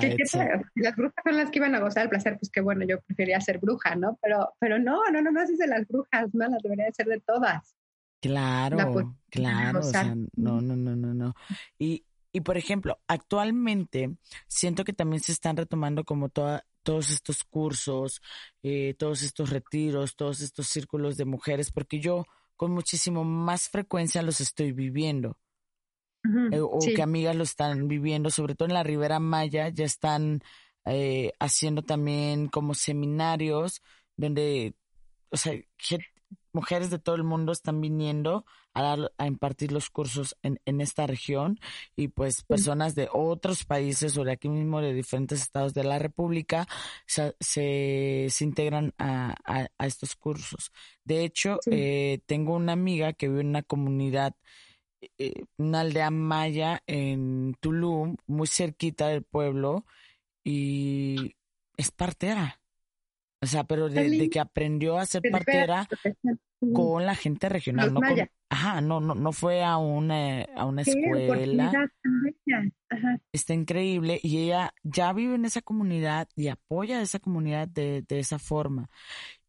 las brujas son las que iban a gozar el placer, pues que bueno, yo prefería ser bruja, ¿no? Pero, pero no, no, no, no es de las brujas malas, debería ser de todas. Claro, claro, o sea, no, no, no, no, no. Y, y por ejemplo, actualmente siento que también se están retomando como toda, todos estos cursos, eh, todos estos retiros, todos estos círculos de mujeres, porque yo con muchísimo más frecuencia los estoy viviendo. Eh, o que amigas lo están viviendo, sobre todo en la Ribera Maya, ya están eh, haciendo también como seminarios donde, o sea, mujeres de todo el mundo están viniendo a, dar, a impartir los cursos en, en esta región y pues personas de otros países o de aquí mismo de diferentes estados de la República se, se, integran a, a, estos cursos. De hecho, eh, tengo una amiga que vive en una comunidad eh, una aldea maya en Tulum, muy cerquita del pueblo, y es partera. O sea, pero de, de que aprendió a ser partera con la gente regional, no con, ajá, no, no, no fue a una, a una escuela. Está increíble y ella ya vive en esa comunidad y apoya a esa comunidad de, de esa forma.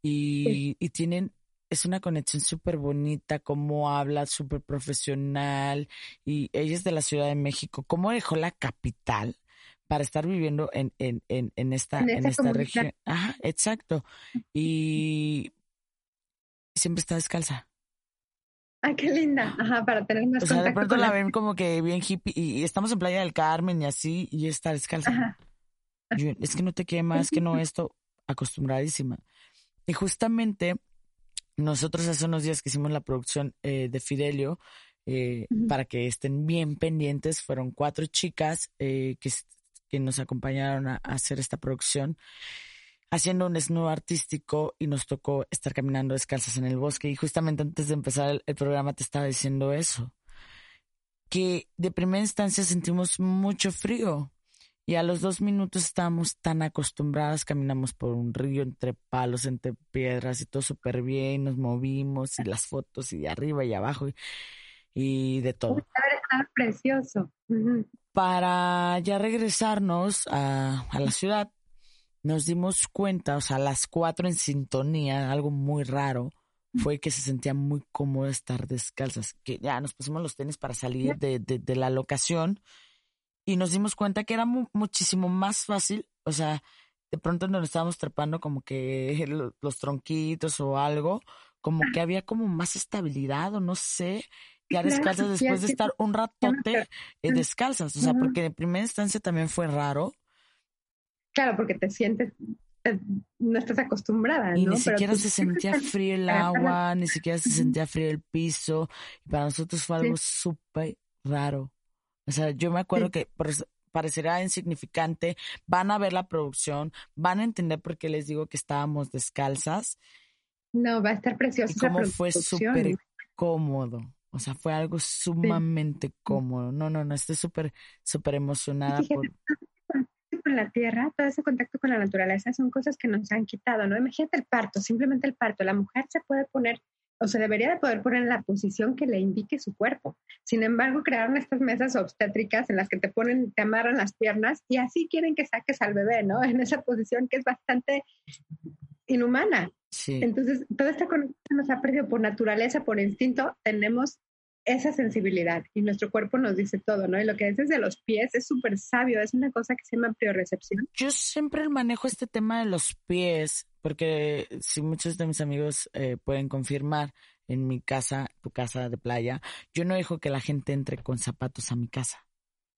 Y, y tienen es una conexión súper bonita, cómo habla, súper profesional. Y ella es de la Ciudad de México. ¿Cómo dejó la capital para estar viviendo en, en, en, en esta, en, esta región? Ajá, exacto. Y siempre está descalza. Ay, qué linda. Ajá, para tener más O sea, de pronto la ven como que bien hippie y, estamos en Playa del Carmen y así y está descalza. Ajá. es que no te quemas, que no esto, acostumbradísima. Y justamente nosotros hace unos días que hicimos la producción eh, de Fidelio, eh, para que estén bien pendientes, fueron cuatro chicas eh, que, que nos acompañaron a, hacer esta producción, haciendo un snow artístico y nos tocó estar caminando descalzas en el bosque. Y justamente antes de empezar el programa te estaba diciendo eso, que de primera instancia sentimos mucho frío y a los dos minutos estábamos tan acostumbradas, caminamos por un río entre palos, entre piedras y todo súper bien, nos movimos y las fotos y de arriba y abajo y, de todo. Está precioso. Para ya regresarnos a, a la ciudad, nos dimos cuenta, o sea, las cuatro en sintonía, algo muy raro, fue que se sentía muy cómodo estar descalzas, que ya nos pusimos los tenis para salir de, de, de la locación y nos dimos cuenta que era muchísimo más fácil, o sea, de pronto nos estábamos trepando como que los, tronquitos o algo, como que había como más estabilidad o no sé, ya descalzas después de estar un ratote eh, descalzas, o sea, porque de primera instancia también fue raro. Claro, porque te sientes, eh, no estás acostumbrada. Y ni siquiera se sentía frío el agua, ni siquiera se sentía frío el piso, y para nosotros fue algo súper raro. O sea, yo me acuerdo que parecerá insignificante, van a ver la producción, van a entender por qué les digo que estábamos descalzas. No, va a estar precioso. Y cómo fue súper cómodo. O sea, fue algo sumamente cómodo. No, no, no, estoy súper, súper emocionada. por... con la tierra, todo ese contacto con la naturaleza son cosas que nos han quitado, ¿no? Imagínate el parto, simplemente el parto. La mujer se puede poner o se debería de poder poner en la posición que le indique su cuerpo. Sin embargo, crearon estas mesas obstétricas en las que te ponen, te amarran las piernas y así quieren que saques al bebé, ¿no? En esa posición que es bastante inhumana. Sí. Entonces, toda esta conexión nos ha perdido por naturaleza, por instinto, tenemos esa sensibilidad y nuestro cuerpo nos dice todo, ¿no? Y lo que dices de los pies es súper sabio, es una cosa que se llama priorecepción. Yo siempre manejo este tema de los pies, porque si muchos de mis amigos eh, pueden confirmar, en mi casa, tu casa de playa, yo no dejo que la gente entre con zapatos a mi casa.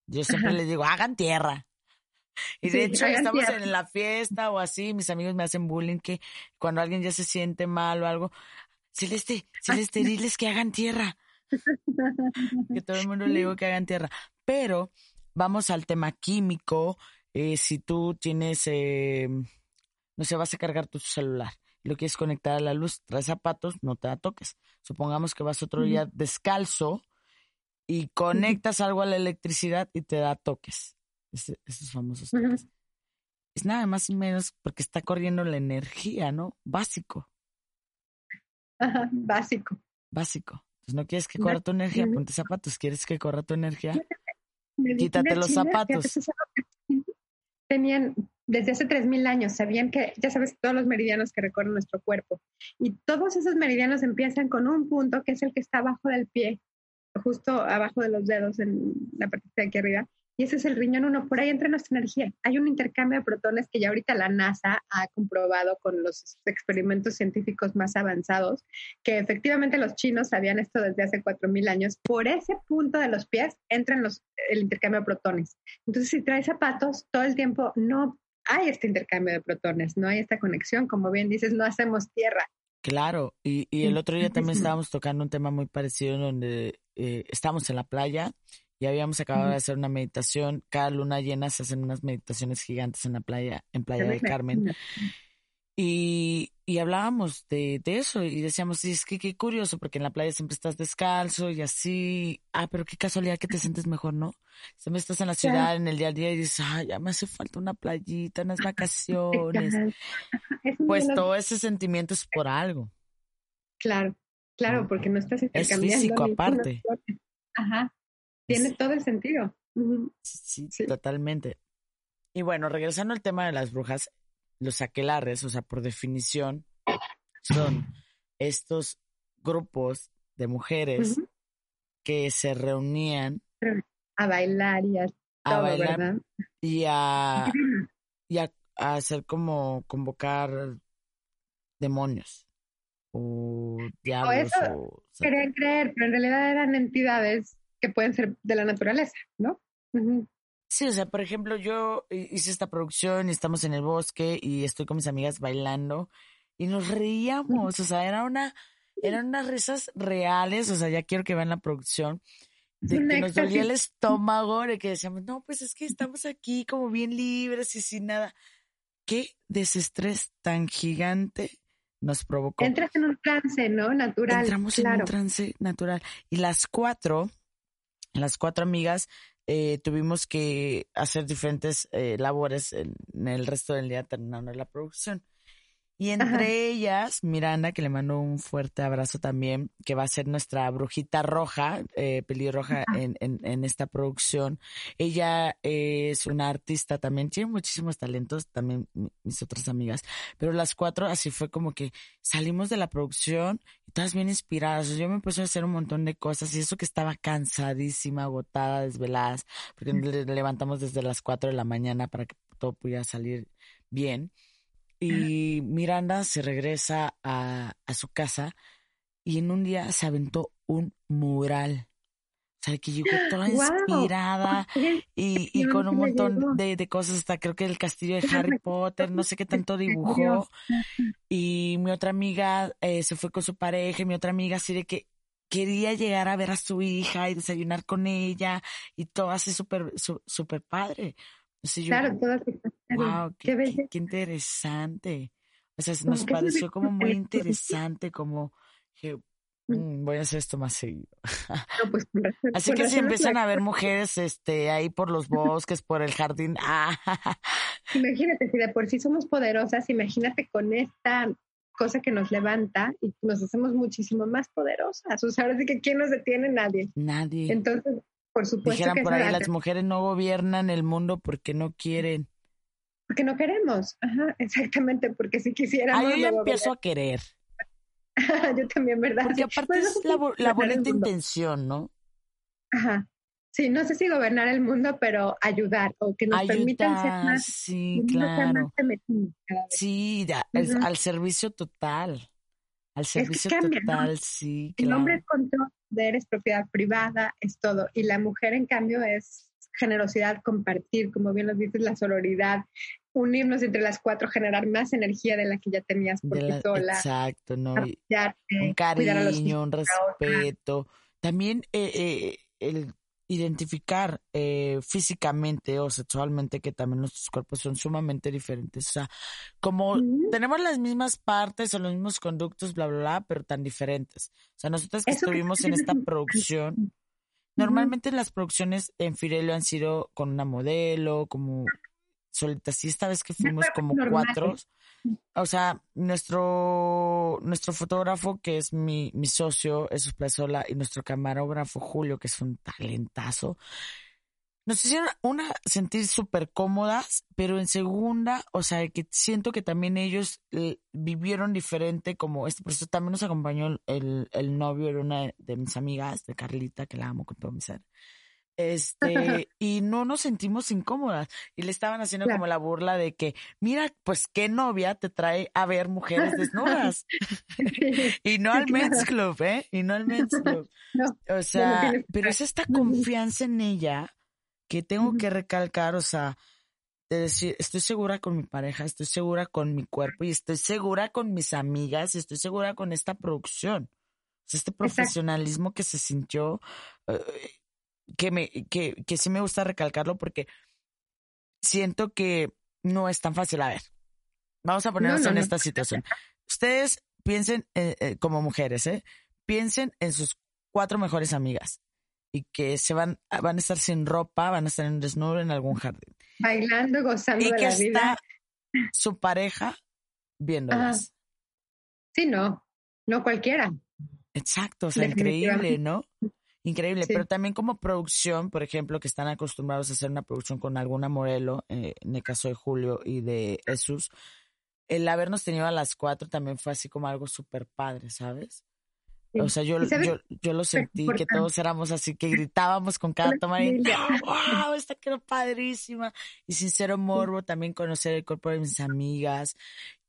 Yo siempre les digo, hagan tierra. Y de hecho, estamos en la fiesta o así, mis amigos me hacen bullying que cuando alguien ya se siente mal o algo, Celeste, Celeste, diles que hagan tierra que todo el mundo le digo que hagan tierra. Pero vamos al tema químico. Eh, si tú tienes, eh, no sé, vas a cargar tu celular y lo quieres conectar a la luz, traes zapatos, no te da toques. Supongamos que vas otro día descalzo y conectas algo a la electricidad y te da toques. esos famosos toques. Es nada más y menos porque está corriendo la energía, ¿no? Básico. básico. Básico. Pues no quieres que corra tu energía, ponte zapatos. ¿Quieres que corra tu energía? Quítate los zapatos. Tenían, desde hace 3.000 años, sabían que, ya sabes, todos los meridianos que recorren nuestro cuerpo. Y todos esos meridianos empiezan con un punto que es el que está abajo del pie, justo abajo de los dedos, en la parte de aquí arriba y ese es el riñón 1. Por ahí entra nuestra energía. Hay un intercambio de protones que ya ahorita la NASA ha comprobado con los experimentos científicos más avanzados, que efectivamente los chinos sabían esto desde hace 4.000 años. Por ese punto de los pies entran los, el intercambio de protones. Entonces, si traes zapatos, todo el tiempo no hay este intercambio de protones, no hay esta conexión. Como bien dices, no hacemos tierra. Claro, y, y el otro día también estábamos tocando un tema muy parecido donde eh, estamos en la playa ya habíamos acabado de hacer una meditación. Cada luna llena se hacen unas meditaciones gigantes en la playa, en Playa del Carmen. Y, y hablábamos de, de eso y decíamos, sí, es que qué curioso, porque en la playa siempre estás descalzo y así. Ah, pero qué casualidad que te sientes mejor, ¿no? Siempre estás en la ciudad, en el día a día y dices, ay, ya me hace falta una playita, unas vacaciones. Es Pues todo ese sentimiento es por algo. Claro, claro, porque no estás intercambiando. físico aparte. Ajá. Tiene todo el sentido. Sí, sí, Sí. totalmente. Y bueno, regresando al tema de las brujas, los aquelares, o sea, por definición, son estos grupos de mujeres que se reunían A bailar y a a todo, bailar ¿verdad? y a, y a, a hacer como convocar demonios o diablos eso o, sea, Querían creer, pero en realidad eran entidades que pueden ser de la naturaleza, ¿no? Ujú. Sí, o sea, por ejemplo, yo hi- hice esta producción y estamos en el bosque y estoy con mis amigas bailando y nos reíamos, o sea, era una, eran unas risas reales, o sea, ya quiero que vean la producción, de que nos dolía el estómago, de que decíamos, no, pues es que estamos aquí como bien libres y sin nada. Qué desestrés tan gigante nos provocó. Entras en un trance, ¿no? Natural. Entramos en claro. un trance natural. Y las cuatro, las cuatro amigas, eh, tuvimos que hacer diferentes eh, labores en, en el resto del día terminando la producción. Y entre Ajá. ellas, Miranda, que le mando un fuerte abrazo también, que va a ser nuestra brujita roja, eh, pelirroja en, en, en esta producción. Ella es una artista también, tiene muchísimos talentos, también mi- mis otras amigas. Pero las cuatro, así fue como que salimos de la producción y todas bien inspiradas. Yo me puse a hacer un montón de cosas y eso que estaba cansadísima, agotada, desveladas, porque le- levantamos desde las cuatro de la mañana para que todo pudiera salir bien. Y Miranda se regresa a, a su casa y en un día se aventó un mural. O sea, que llegó toda inspirada y, y con un montón de, de cosas, hasta creo que el castillo de Harry Potter, no sé qué tanto dibujó. Y mi otra amiga eh, se fue con su pareja y mi otra amiga así de que quería llegar a ver a su hija y desayunar con ella y todo así súper, súper padre. Yo, Claro, todo se wow, qué, Qué qué- interesante. O sea, nos pareció como muy interesante, como que mm, voy a hacer esto más seguido. No, pues, razón- Así que si empiezan la- a ver mujeres este ahí por los bosques, por el jardín, ah, Imagínate, si de por sí somos poderosas, imagínate con esta cosa que nos levanta y nos hacemos muchísimo más poderosas. O sea, ahora sí que ¿quién nos detiene? Nadie. nadie. Entonces, por supuesto Dijeran que por ahí, las mujeres no gobiernan el mundo porque no quieren. Porque no queremos. Ajá, exactamente, porque si quisiéramos... Ah, yo empiezo a querer. yo también, ¿verdad? Porque aparte pues, no es sé la, si la bonita intención, ¿no? Ajá. Sí, no sé si gobernar el mundo, pero ayudar o que nos permitan ser Ayudar, más, sí, claro. más. Sí, da- es Ujú. al servicio total. Al que servicio cambia, ¿no? total, sí, El hombre es control, poder, es propiedad privada, es todo. Y la mujer, en cambio, es generosidad, compartir, como bien nos dices, la sororidad, unirnos entre las cuatro, generar más energía de la que ya tenías por ti la- sola, exacto, ¿no? Apoyarte, un cuidar a los cariño, un respeto. También eh, eh, el identificar eh, físicamente o sexualmente que también nuestros cuerpos son sumamente diferentes. O sea, como tenemos las mismas partes o los mismos conductos, bla, bla, bla, pero tan diferentes. O sea, nosotros que Eso que estuvimos en esta es producción, normalmente las producciones en Firelio han sido con una modelo, como solitas. Y esta vez que fuimos como cuatro, o sea, nuestro, nuestro fotógrafo, que es mi, mi socio, es Plazola, y nuestro camarógrafo, Julio, que es un talentazo, nos hicieron una sentir súper cómodas, pero en segunda, o sea, que siento que también ellos eh, vivieron diferente, como este, por eso también nos acompañó el, el, el novio de una de mis amigas, de Carlita, que la amo con todo mi ser. Este, y no nos sentimos incómodas. Y le estaban haciendo Claro. como la burla de que, mira, pues qué novia te trae a ver mujeres desnudas. y no al Men's Club, ¿eh? Y no al Men's Club. No, O sea, pero es esta confianza en ella que tengo que recalcar, o sea, de decir, estoy segura con mi pareja, estoy segura con mi cuerpo y estoy segura con mis amigas y estoy segura con esta producción. O sea, este profesionalismo que se sintió, eh, que me, que, que sí me gusta recalcarlo porque siento que no es tan fácil. A ver, vamos a ponernos no, en no. esta situación. Ustedes piensen eh, eh, como mujeres, ¿eh? Piensen en sus cuatro mejores amigas y que se van, van a estar sin ropa, van a estar en desnudo en algún jardín. Bailando, gozando Y de que la vida. está su pareja viéndolas. Sí, no, no cualquiera. Exacto, o sea, increíble, ¿no? Increíble, Sí. pero también como producción, por ejemplo, que están acostumbrados a hacer una producción con alguna modelo, eh, en el caso de Julio y de Jesús, el habernos tenido a las cuatro también fue así como algo súper padre, ¿sabes? Sí. O sea, yo, ¿Y sabes yo, yo lo sentí, que todos éramos así, que gritábamos con cada toma y familia. ¡wow! Esta quedó padrísima. Y sincero morbo, también conocer el cuerpo de mis amigas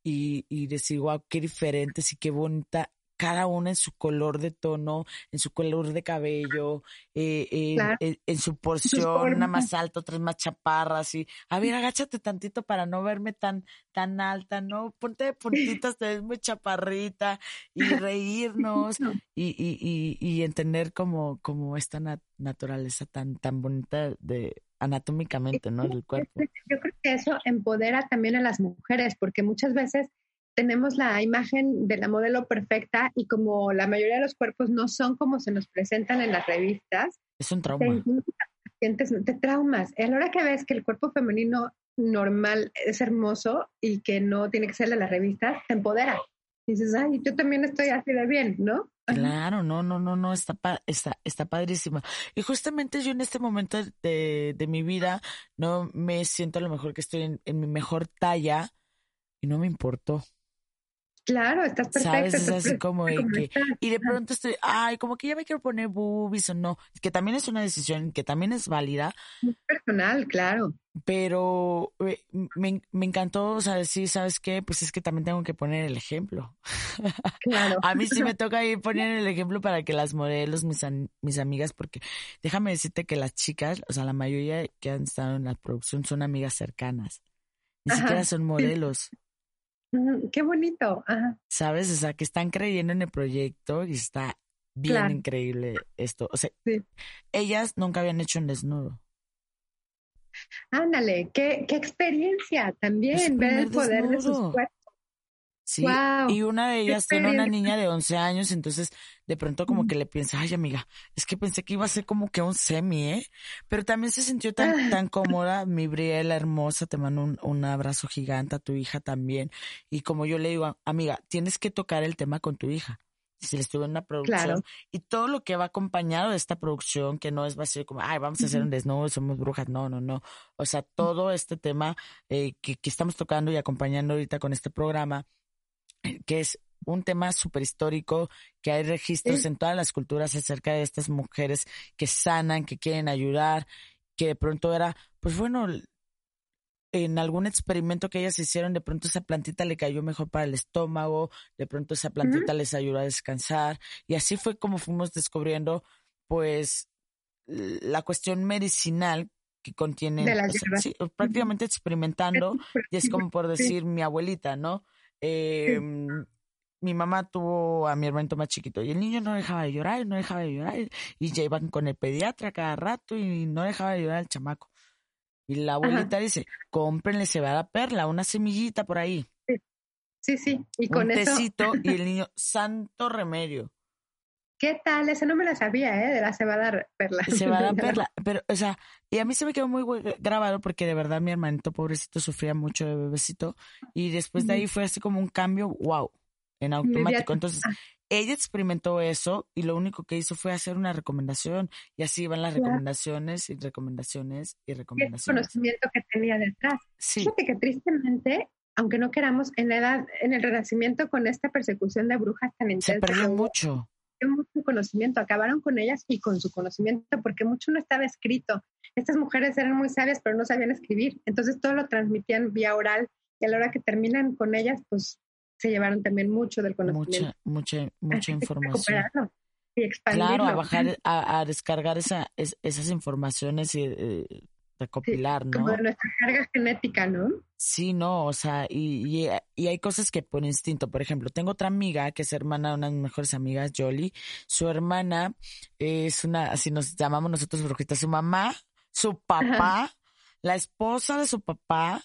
y, y decir, wow, qué diferentes y qué bonita, cada una en su color de tono, en su color de cabello, eh, en, Claro. en- en su porción, una más alta, otras más chaparras, y a ver, agáchate tantito para no verme tan, tan alta, ¿no? Ponte de puntitas, te ves muy chaparrita, y reírnos, No. y, y, y, y entender como, como esta nat- naturaleza tan, tan bonita de anatómicamente, ¿no? Del cuerpo. Yo creo que eso empodera también a las mujeres, porque muchas veces tenemos la imagen de la modelo perfecta y como la mayoría de los cuerpos no son como se nos presentan en las revistas, Es un te, trauma. sientes, te traumas. Y a la hora que ves que el cuerpo femenino normal es hermoso y que no tiene que ser de las revistas, te empodera. Dices, ay, yo también estoy así de bien, ¿no? Claro, no, no, no, no, está, pa- está, está padrísima. Y justamente yo en este momento de, de mi vida no me siento a lo mejor que estoy en, en mi mejor talla y no me importó. Claro, estás perfecta. ¿Sabes? Es así como de que, y de pronto estoy, ay, como que ya me quiero poner boobies o no, que también es una decisión que también es válida, Muy personal, claro. pero eh, me, me encantó, o sea, decir, ¿sabes qué? Pues es que también tengo que poner el ejemplo. Claro. A mí sí me toca ir poner el ejemplo para que las modelos, mis, mis amigas, porque déjame decirte que las chicas, o sea, la mayoría que han estado en la producción son amigas cercanas. Ni Ajá, siquiera son modelos, Qué bonito. Ajá. ¿sabes? O sea, que están creyendo en el proyecto y está bien Claro. increíble esto. O sea, Sí. ellas nunca habían hecho un desnudo. Ándale, qué, qué experiencia también su ver el poder de sus cuerpos. Sí, y una de ellas tiene una niña de 11 años, entonces de pronto como que le piensa, ay amiga, es que pensé que iba a ser como que un semi, ¿eh? Pero también se sintió tan, Ah. tan cómoda, mi Briela hermosa, te mando un, un abrazo gigante a tu hija también. Y como yo le digo, amiga, tienes que tocar el tema con tu hija. Si le estuve en una producción Claro. y todo lo que va acompañado de esta producción, que no es va a ser como, ay, vamos a hacer un desnudo, somos brujas, no, no, no. O sea, todo este tema eh, que, que estamos tocando y acompañando ahorita con este programa, que es un tema súper histórico, que hay registros Sí. en todas las culturas acerca de estas mujeres que sanan, que quieren ayudar, que de pronto era, pues bueno, en algún experimento que ellas hicieron, de pronto esa plantita le cayó mejor para el estómago, de pronto esa plantita les ayudó a descansar, y así fue como fuimos descubriendo, pues, la cuestión medicinal que contiene, De las o sea, hierbas. sí, prácticamente experimentando, y es como por decir mi abuelita, ¿no? Eh, Mi mamá tuvo a mi hermanito más chiquito y el niño no dejaba de llorar, y no dejaba de llorar y ya iban con el pediatra cada rato y no dejaba de llorar el chamaco. Y la abuelita dice, cómprenle cebada perla, una semillita por ahí, Sí, sí. Y con un eso, tecito y el niño, santo remedio. ¿Qué tal? Eso no me la sabía, ¿eh? De la cebada perla. Cebada perla, pero, o sea, y a mí se me quedó muy grabado porque de verdad mi hermanito pobrecito sufría mucho de bebecito y después de ahí fue así como un cambio, wow, en automático. Entonces, Ah. ella experimentó eso y lo único que hizo fue hacer una recomendación y así iban las recomendaciones y recomendaciones y Y el recomendaciones. conocimiento que tenía detrás. Sí, Fíjate que tristemente, aunque no queramos, en la edad, en el renacimiento con esta persecución de brujas tan se intensa, perdió que hubo, mucho. Mucho conocimiento, acabaron con ellas y con su conocimiento, porque mucho no estaba escrito. Estas mujeres eran muy sabias, pero no sabían escribir, entonces todo lo transmitían vía oral y a la hora que terminan con ellas, pues se llevaron también mucho del conocimiento. Mucha, mucha, mucha información. y. Claro, a bajar, a, a descargar esa, es- esas informaciones y eh, recopilar, ¿no? Como nuestra carga genética, ¿no? Sí, no, o sea, y, y, y hay cosas que por instinto, por ejemplo, tengo otra amiga que es hermana de una de mis mejores amigas, Jolie, su hermana es una, así nos llamamos nosotros brujitas, su mamá, su papá, la esposa de su papá,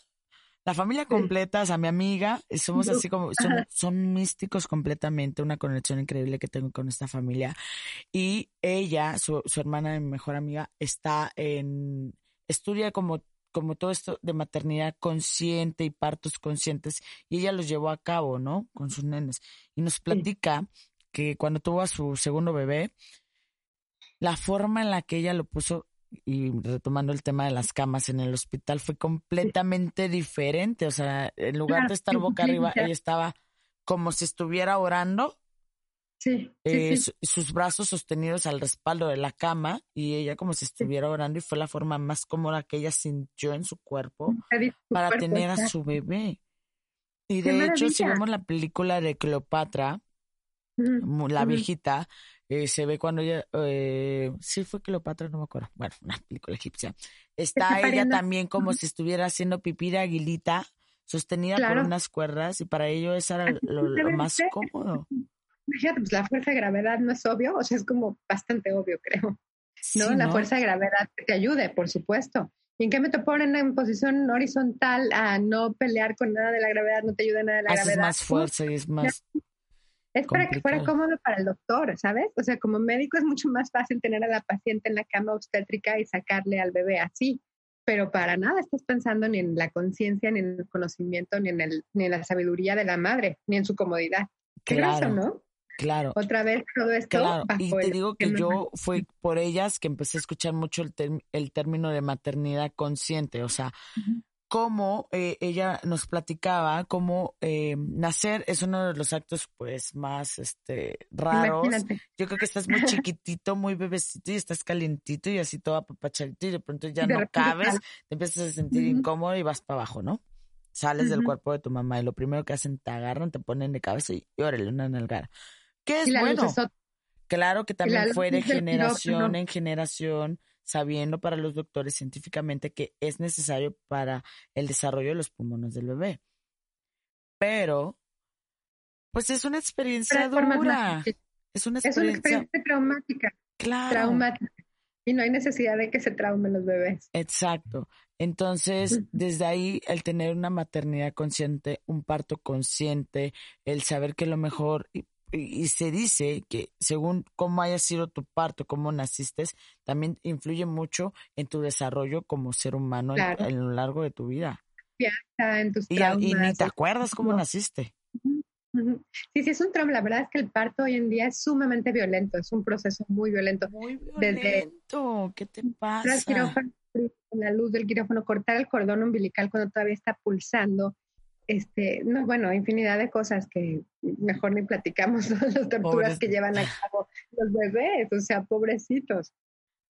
la familia completa, o sea, mi amiga, somos así como, son, son místicos completamente, una conexión increíble que tengo con esta familia. Y ella, su, su hermana, mi mejor amiga, está en, estudia como como todo esto de maternidad consciente y partos conscientes, y ella los llevó a cabo, ¿no? Con sus nenes. Y nos platica que cuando tuvo a su segundo bebé, la forma en la que ella lo puso, y retomando el tema de las camas en el hospital, fue completamente diferente. O sea, en lugar de estar boca arriba, ella estaba como si estuviera orando. Sí, eh, sus brazos sostenidos al respaldo de la cama y ella como si estuviera orando y fue la forma más cómoda que ella sintió en su cuerpo para tener a su bebé. Y de hecho, si vemos la película de Cleopatra, la viejita, eh, se ve cuando ella, eh, sí fue Cleopatra, no me acuerdo, bueno, una película egipcia. Está ella también como si estuviera haciendo pipí de aguilita, sostenida por unas cuerdas, y para ello eso era lo, más cómodo. Fíjate, pues la fuerza de gravedad no es obvio, o sea, es como bastante obvio, creo. ¿no? La fuerza de gravedad que te ayude, por supuesto. ¿Y en qué me te ponen en posición horizontal a no pelear con nada de la gravedad, no te ayuda nada de la gravedad? Es más fuerza y es más es para que fuera cómodo para el doctor, ¿sabes? O sea, como médico es mucho más fácil tener a la paciente en la cama obstétrica y sacarle al bebé así, pero para nada estás pensando ni en la conciencia, ni en el conocimiento, ni en, el, ni en la sabiduría de la madre, ni en su comodidad. Claro, ¿no? Claro. Otra vez todo esto. Claro. Y te digo que yo fui por ellas que empecé a escuchar mucho el, el término de maternidad consciente, o sea, cómo eh, ella nos platicaba cómo eh, nacer es uno de los actos pues más este raros. Yo creo que estás muy chiquitito, muy bebecito y estás calientito y así todo apapachadito y de pronto ya no cabes, te empiezas a sentir incómodo y vas para abajo, ¿no? Sales del cuerpo de tu mamá y lo primero que hacen te agarran, te ponen de cabeza y, órale, una nalgada. ¿Qué es bueno? Claro que también fue de generación en generación sabiendo para los doctores científicamente que es necesario para el desarrollo de los pulmones del bebé. Pero, pues es una experiencia dura. Es una experiencia, traumática. Claro. Traumática. Y no hay necesidad de que se traumen los bebés. Exacto. Entonces, desde ahí, el tener una maternidad consciente, un parto consciente, el saber que lo mejor, y se dice que según cómo haya sido tu parto, cómo naciste, también influye mucho en tu desarrollo como ser humano en, lo largo de tu vida. En tus y, y, ni te acuerdas cómo naciste. Sí, sí, es un trauma. La verdad es que el parto hoy en día es sumamente violento, es un proceso muy violento. Muy violento, ¿qué te pasa? la luz del quirófano, cortar el cordón umbilical cuando todavía está pulsando, este, no, bueno, infinidad de cosas que mejor ni platicamos, las torturas que llevan a cabo los bebés, o sea, pobrecitos.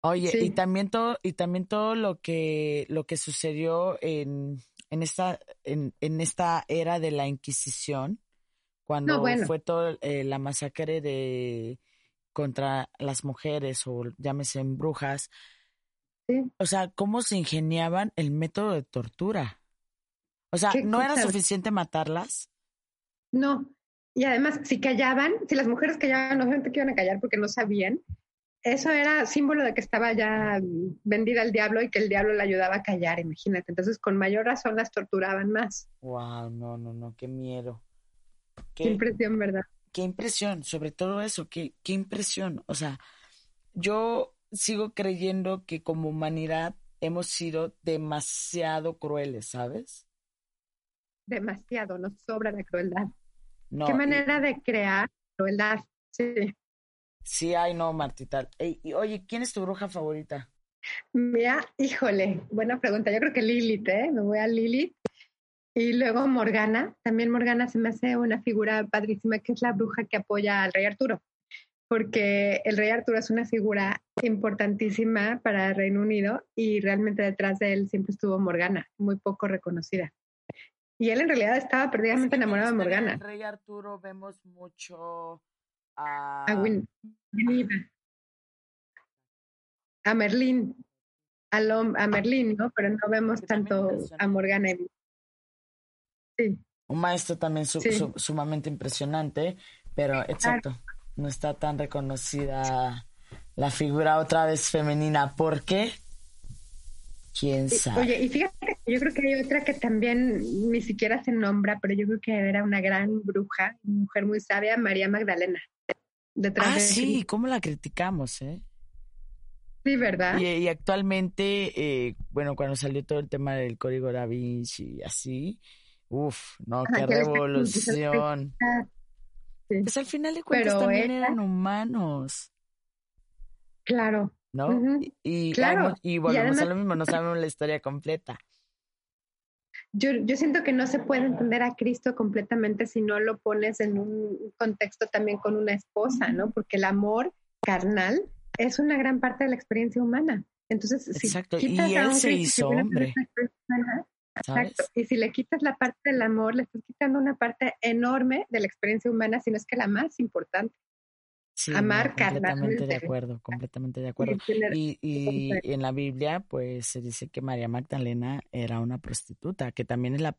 Oye, y también todo, y también todo lo que, lo que sucedió en, en esta, en, en esta era de la Inquisición, cuando fue toda eh, la masacre de contra las mujeres o llámese en brujas. O sea, cómo se ingeniaban el método de tortura. O sea, ¿no era suficiente matarlas? No. Y además, si callaban, si las mujeres callaban, obviamente que iban a callar porque no sabían, eso era símbolo de que estaba ya vendida al diablo y que el diablo la ayudaba a callar, imagínate. Entonces, con mayor razón las torturaban más. Wow, no, no, no, qué miedo. Qué, impresión, ¿verdad? Qué impresión, sobre todo eso, qué, qué impresión. O sea, yo sigo creyendo que como humanidad hemos sido demasiado crueles, ¿sabes? Demasiado, nos sobra la crueldad. ¿Qué manera de crear crueldad? Sí. Sí, hay, no, Martita. y, oye, ¿quién es tu bruja favorita? Mira, híjole, buena pregunta. Yo creo que Lilith, ¿eh? Me voy a Lilith. Y luego Morgana. También Morgana se me hace una figura padrísima, que es la bruja que apoya al rey Arturo. Porque el rey Arturo es una figura importantísima para el Reino Unido y realmente detrás de él siempre estuvo Morgana, muy poco reconocida. Y él en realidad estaba perdidamente enamorado de Morgana. En Rey Arturo vemos mucho a... A, a Merlín. A, a Merlín, ¿no? Pero no vemos tanto a Morgana. Sí. Un maestro también sumamente impresionante, pero exacto, no está tan reconocida la figura otra vez femenina. ¿Por qué? ¿Quién sabe? Oye, y fíjate, yo creo que hay otra que también ni siquiera se nombra, pero yo creo que era una gran bruja, mujer muy sabia, María Magdalena. Detrás ah, sí, ¿cómo la criticamos, eh? Sí, ¿verdad? Y, actualmente, eh, bueno, cuando salió todo el tema del código da Vinci y así, uff, no, qué revolución. Pues al final de cuentas también eran humanos. Claro. ¿No? Y, claro. y, volvemos a lo mismo, no sabemos la historia completa. Yo, yo siento que no se puede entender a Cristo completamente si no lo pones en un contexto también con una esposa, ¿no? Porque el amor carnal es una gran parte de la experiencia humana. Entonces, Exacto. y él se hizo hombre. Exacto. Y si le quitas la parte del amor, le estás quitando una parte enorme de la experiencia humana, si no es que la más importante. Sí, Amar completamente de acuerdo, completamente de acuerdo. Y, y, en la Biblia, pues se dice que María Magdalena era una prostituta, que también es la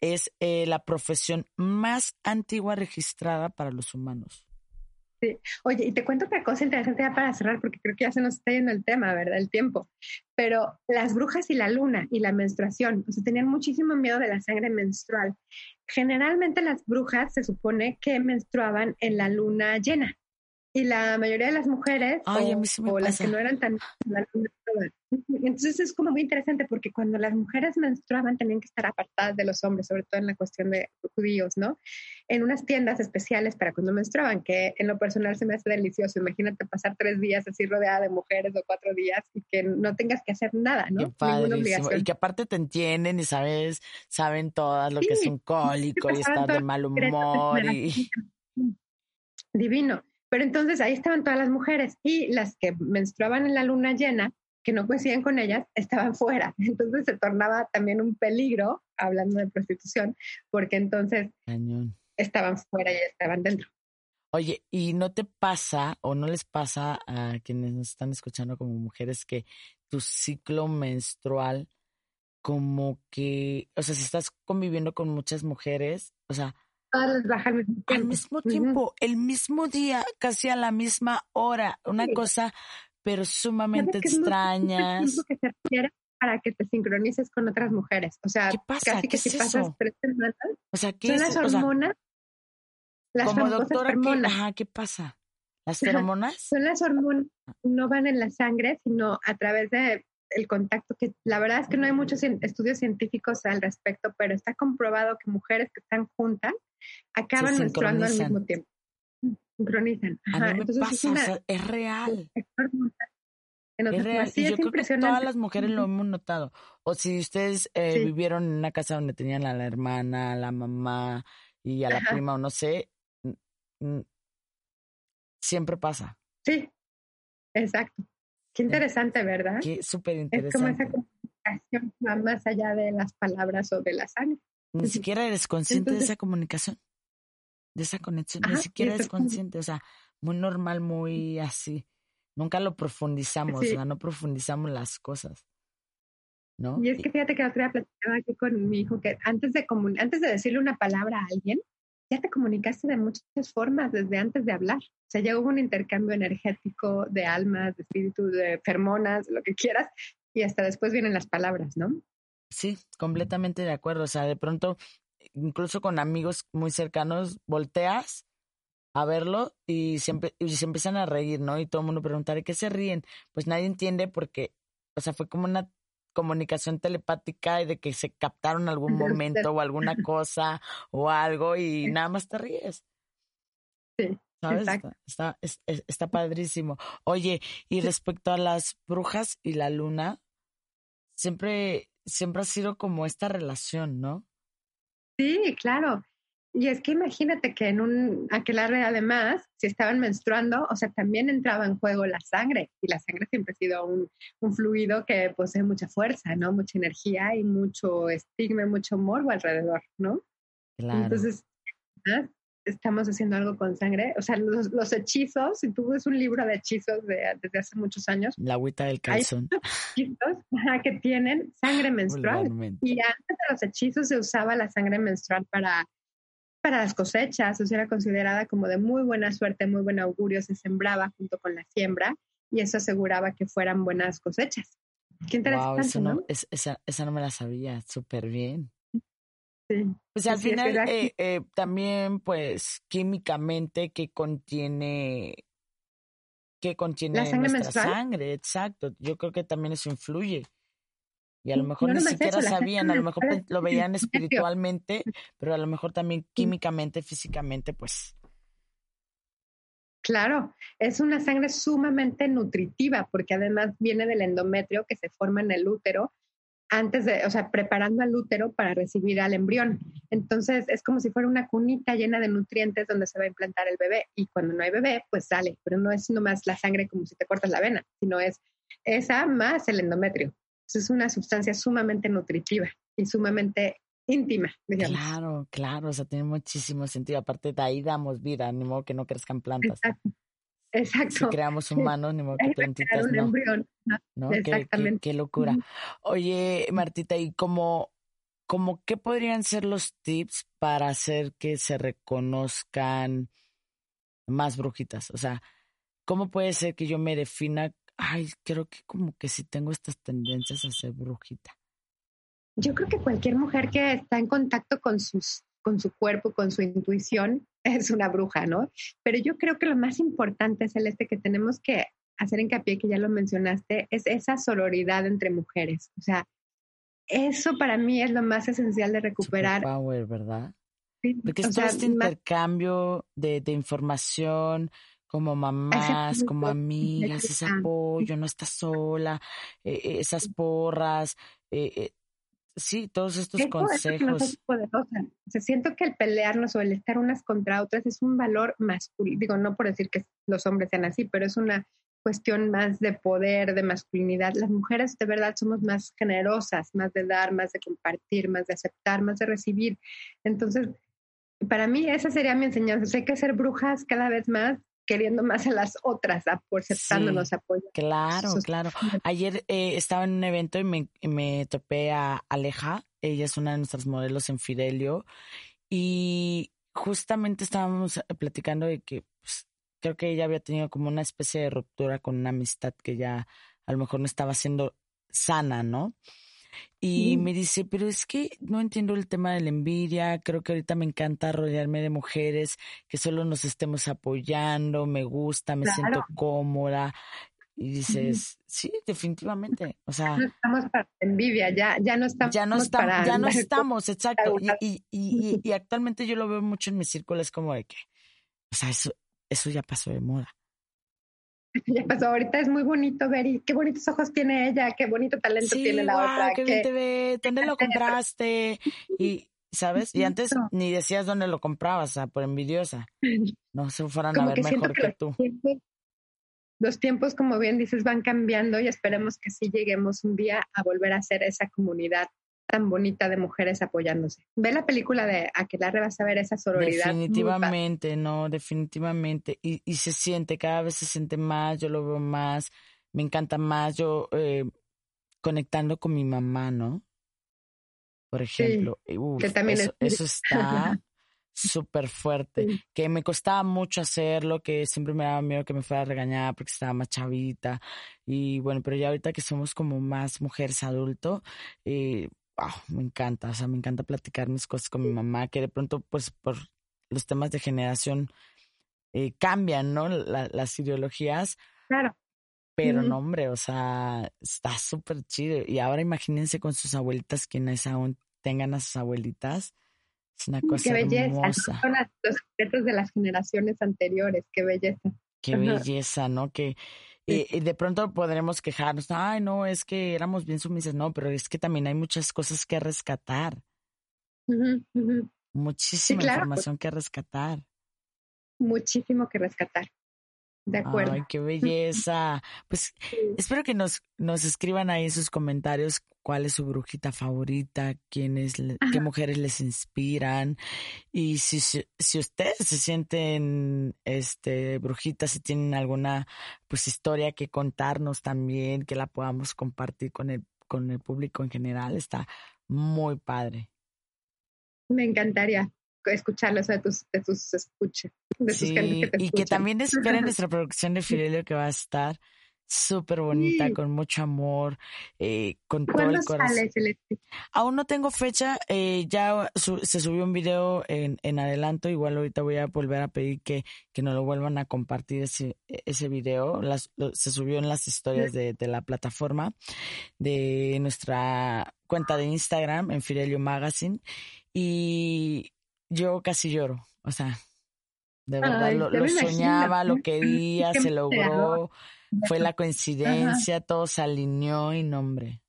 es eh, la profesión más antigua registrada para los humanos. Oye, y te cuento otra cosa interesante ya para cerrar, porque creo que ya se nos está yendo el tema, ¿verdad? El tiempo. Pero las brujas y la luna y la menstruación, o sea, tenían muchísimo miedo de la sangre menstrual. Generalmente las brujas se supone que menstruaban en la luna llena. Y la mayoría de las mujeres, o, las que no eran tan... Entonces es como muy interesante porque cuando las mujeres menstruaban tenían que estar apartadas de los hombres, sobre todo en la cuestión de judíos, ¿no? En unas tiendas especiales para cuando menstruaban, que en lo personal se me hace delicioso. Imagínate pasar tres días así rodeada de mujeres o cuatro días y que no tengas que hacer nada, ¿no? y que aparte te entienden y sabes, saben todas lo que es un cólico y estar de mal humor y... Divino. Pero entonces ahí estaban todas las mujeres y las que menstruaban en la luna llena, que no coincidían con ellas, estaban fuera. Entonces se tornaba también un peligro, hablando de prostitución, porque entonces estaban fuera y estaban dentro. Oye, ¿y no te pasa o no les pasa a quienes nos están escuchando como mujeres que tu ciclo menstrual como que, o sea, si estás conviviendo con muchas mujeres, o sea, al mismo tiempo. el mismo día, casi a la misma hora, una cosa, pero sumamente extraña. que se requiere para que te sincronices con otras mujeres. O sea, casi que si pasas tres semanas, o sea, ¿qué son las hormonas. las como doctora, ¿qué, ajá, ¿qué pasa? ¿Las hormonas? Son las hormonas, no van en la sangre, sino a través de el contacto, que la verdad es que no hay muchos estudios científicos al respecto, pero está comprobado que mujeres que están juntas acaban menstruando al mismo tiempo. Sincronizan. Entonces, es, real. Es real. y yo creo que todas las mujeres lo hemos notado. O si ustedes eh, vivieron en una casa donde tenían a la hermana, a la mamá y a la prima, o no sé, siempre pasa. Sí, exacto. Qué interesante, ¿verdad? Qué súper interesante. Es como esa comunicación va más allá de las palabras o de la sangre. Ni siquiera eres consciente de esa comunicación, de esa conexión, ni siquiera eres consciente, o sea, muy normal, muy así. Nunca lo profundizamos, o sea, no profundizamos las cosas. ¿No? Y es que fíjate que la otra día platicaba aquí con mi hijo que antes de, antes de decirle una palabra a alguien, ya te comunicaste de muchas formas desde antes de hablar. O sea, ya hubo un intercambio energético de almas, de espíritus, de fermonas, lo que quieras, y hasta después vienen las palabras, ¿no? Sí, completamente de acuerdo. O sea, de pronto, incluso con amigos muy cercanos, volteas a verlo y siempre y se empiezan a reír, ¿no? Y todo el mundo pregunta, ¿de qué se ríen? Pues nadie entiende porque, o sea, fue como una comunicación telepática y de que se captaron algún momento o alguna cosa o algo y nada más te ríes. Sí. ¿Sabes? Está, está, está, padrísimo. Oye, y respecto a las brujas y la luna, siempre, siempre ha sido como esta relación, ¿no? Sí, claro. Y es que imagínate que en un aquelarre además, si estaban menstruando, o sea, también entraba en juego la sangre. Y la sangre siempre ha sido un, un fluido que posee mucha fuerza, ¿no? Mucha energía y mucho estigma, mucho morbo alrededor, ¿no? Claro. Entonces, estamos haciendo algo con sangre. O sea, los, los hechizos, si tú ves un libro de hechizos de, desde hace muchos años. La agüita del calzón. Hay hechizos que tienen sangre menstrual. Y antes de los hechizos se usaba la sangre menstrual para para las cosechas, o sea, era considerada como de muy buena suerte, muy buen augurio, se sembraba junto con la siembra y eso aseguraba que fueran buenas cosechas. Qué interesante, Wow, eso no, ¿no? es- esa, esa no me la sabía, súper bien. Sí. Pues al Sí, final, eh, eh, también, pues, químicamente, ¿qué contiene, qué contiene La sangre nuestra menstrual. sangre? Exacto. Yo creo que también eso influye. Y a lo mejor no ni siquiera eso, sabían, a lo mejor lo veían espiritualmente, pero a lo mejor también químicamente, físicamente, pues, Claro, es una sangre sumamente nutritiva porque además viene del endometrio que se forma en el útero antes de, o sea, preparando al útero para recibir al embrión. Entonces es como si fuera una cunita llena de nutrientes donde se va a implantar el bebé y cuando no hay bebé, pues sale, pero no es nomás la sangre como si te cortas la vena, sino es esa más el endometrio. Entonces, es una sustancia sumamente nutritiva y sumamente íntima, digamos. claro, claro, o sea, tiene muchísimo sentido. Aparte de ahí damos vida, ni modo que no crezcan plantas. Exacto. Si creamos humanos, ni modo que plantitas un no. embrión. ¿no? ¿no? Qué- Qué, Exactamente. qué locura. Oye, Martita, ¿y cómo, cómo qué podrían ser los tips para hacer que se reconozcan más brujitas? O sea, ¿cómo puede ser que yo me defina, ay, creo que como que si tengo estas tendencias a ser brujita? Yo creo que cualquier mujer que está en contacto con, sus, con su cuerpo, con su intuición, es una bruja, ¿no? Pero yo creo que lo más importante, Celeste, que tenemos que hacer hincapié, que ya lo mencionaste, es esa sororidad entre mujeres. O sea, eso para mí es lo más esencial de recuperar. Power, ¿verdad? Sí, Porque o es todo sea, este intercambio de, de información como mamás, como amigas, ese apoyo, no estás sola, eh, eh, esas porras, eh, eh, sí, todos estos Eso es consejos. O sea, siento que el pelearnos o el estar unas contra otras es un valor masculino. Digo, no por decir que los hombres sean así, pero es una cuestión más de poder, de masculinidad. Las mujeres de verdad somos más generosas, más de dar, más de compartir, más de aceptar, más de recibir. Entonces, para mí esa sería mi enseñanza. O sea, hay que ser brujas cada vez más, queriendo más a las otras, aceptándonos, apoyando. Claro, Sos- claro. Ayer eh, estaba en un evento y me, y me topé a Aleja, ella es una de nuestras modelos en Fidelio, y justamente estábamos platicando de que pues, creo que ella había tenido como una especie de ruptura con una amistad que ya a lo mejor no estaba siendo sana, ¿no? Y me dice, pero es que no entiendo el tema de la envidia, creo que ahorita me encanta rodearme de mujeres que solo nos estemos apoyando, me gusta, me siento cómoda. Y dices, sí, definitivamente. O sea, No estamos para la envidia, ya, ya no estamos ya no estamos, para ya no estamos, exacto. Y, y, y, y- actualmente yo lo veo mucho en mi círculo, es como de que, o sea, eso, eso ya pasó de moda. Ya pasó, ahorita es muy bonito ver y qué bonitos ojos tiene ella, qué bonito talento Sí, tiene la guau, otra. qué bien te ves, ¿dónde lo compraste? Y, ¿sabes? Y antes ni decías dónde lo comprabas, o sea, por envidiosa. No se fueran a ver que mejor que, tú. Tiempos, los tiempos, como bien dices, van cambiando y esperemos que sí lleguemos un día a volver a ser esa comunidad tan bonita de mujeres apoyándose. Ve la película de Aquelarre, vas a ver esa sororidad. Definitivamente, no, definitivamente. Y, y se siente, cada vez se siente más, yo lo veo más, me encanta más, yo eh, conectando con mi mamá, ¿no? Por ejemplo, uf, que también eso, es- eso está súper fuerte, Sí. que me costaba mucho hacerlo, que siempre me daba miedo que me fuera a regañar porque estaba más chavita. Y bueno, pero ya ahorita que somos como más mujeres adulto, eh, wow, me encanta, o sea, me encanta platicar mis cosas con mi mamá, que de pronto, pues, por los temas de generación eh, cambian, ¿no? La- las ideologías, Claro. pero no, hombre, o sea, está súper chido. Y ahora imagínense con sus abuelitas, quienes aún tengan a sus abuelitas, es una cosa Qué belleza. hermosa. Son los secretos de las generaciones anteriores. Qué belleza. Qué belleza, ¿no? Que Y de pronto podremos quejarnos, ay, no, es que éramos bien sumisas, no, pero es que también hay muchas cosas que rescatar, muchísima claro, pues. información que rescatar. Muchísimo que rescatar. De acuerdo. Ay, qué belleza. Pues espero que nos, nos escriban ahí en sus comentarios cuál es su brujita favorita, quiénes, qué mujeres les inspiran. Y si, si, si ustedes se sienten este brujitas, si tienen alguna pues historia que contarnos también, que la podamos compartir con el, con el público en general, está muy padre. Me encantaría escucharlo, o sea, de tus, de tus escuchas, de Sí, que te y que también esperen nuestra producción de Fidelio que va a estar súper bonita, Sí. con mucho amor, eh, con todo ¿Cuándo el corazón. sale? Aún no tengo fecha, eh, ya su- se subió un video en, en adelanto, igual ahorita voy a volver a pedir que, que nos lo vuelvan a compartir ese, ese video, Las- lo- se subió en las historias de, de la plataforma de nuestra cuenta de Instagram, en Fidelio Magazine, y yo casi lloro, o sea, de verdad Ay, lo, imagino. soñaba, lo quería, se logró, fue la coincidencia, todo se alineó y nombre.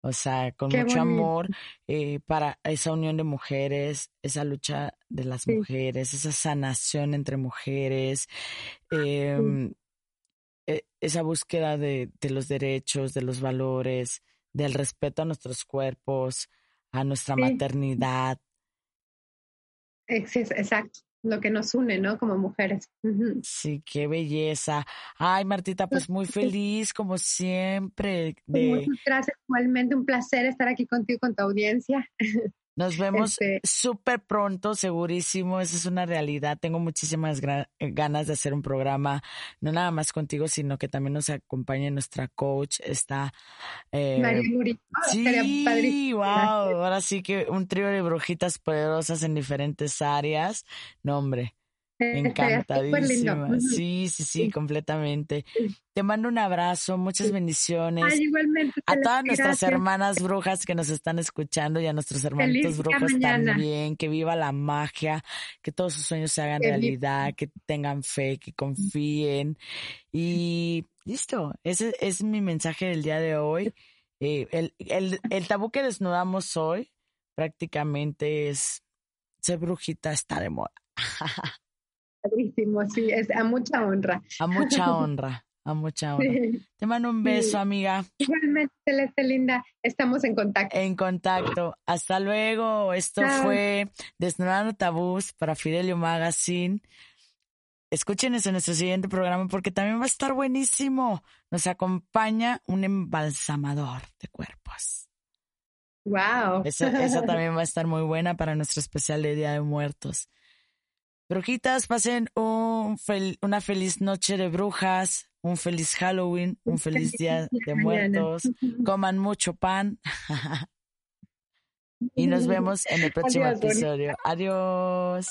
O sea, con Qué mucho bonito. amor eh, para esa unión de mujeres, esa lucha de las Sí. mujeres, esa sanación entre mujeres, em, e- esa búsqueda de, de los derechos, de los valores, del respeto a nuestros cuerpos, a nuestra Sí. maternidad. Exacto, lo que nos une, ¿no? Como mujeres. Sí, qué belleza. Ay, Martita, pues muy feliz como siempre Pues de Muchas gracias, igualmente un placer estar aquí contigo, con tu audiencia. Nos vemos Este- súper pronto, segurísimo. Esa es una realidad. Tengo muchísimas ganas de hacer un programa, no nada más contigo, sino que también nos acompañe nuestra coach. Está. eh, María Murillo. Ah, sí, wow. Ahora sí que un trío de brujitas poderosas en diferentes áreas. No, hombre. Encantadísima. Sí, sí, sí, completamente. Te mando un abrazo, muchas bendiciones. Ay, igualmente. A todas nuestras gracias. hermanas brujas que nos están escuchando y a nuestros hermanitos Feliz mañana. también, que viva la magia, que todos sus sueños se hagan realidad, que tengan fe, que confíen. Y listo, ese es mi mensaje del día de hoy. Eh, el, el, el tabú que desnudamos hoy prácticamente es ser brujita está de moda. Padrísimo, sí, es a mucha honra. A mucha honra, a mucha honra. Sí. Te mando un Sí. beso, amiga. Igualmente, Celeste Linda, estamos en contacto. en contacto. Hasta luego. Esto Chao. fue Desnudando Tabús para Fidelio Magazine. Escúchenos en nuestro siguiente programa porque también va a estar buenísimo. Nos acompaña un embalsamador de cuerpos. Wow. Esa, esa también va a estar muy buena para nuestro especial de Día de Muertos. Brujitas, pasen un fel- una feliz noche de brujas, un feliz Halloween, un feliz Día de. Muertos. Coman mucho pan. y nos vemos en el próximo Adiós, bonita. episodio. Adiós.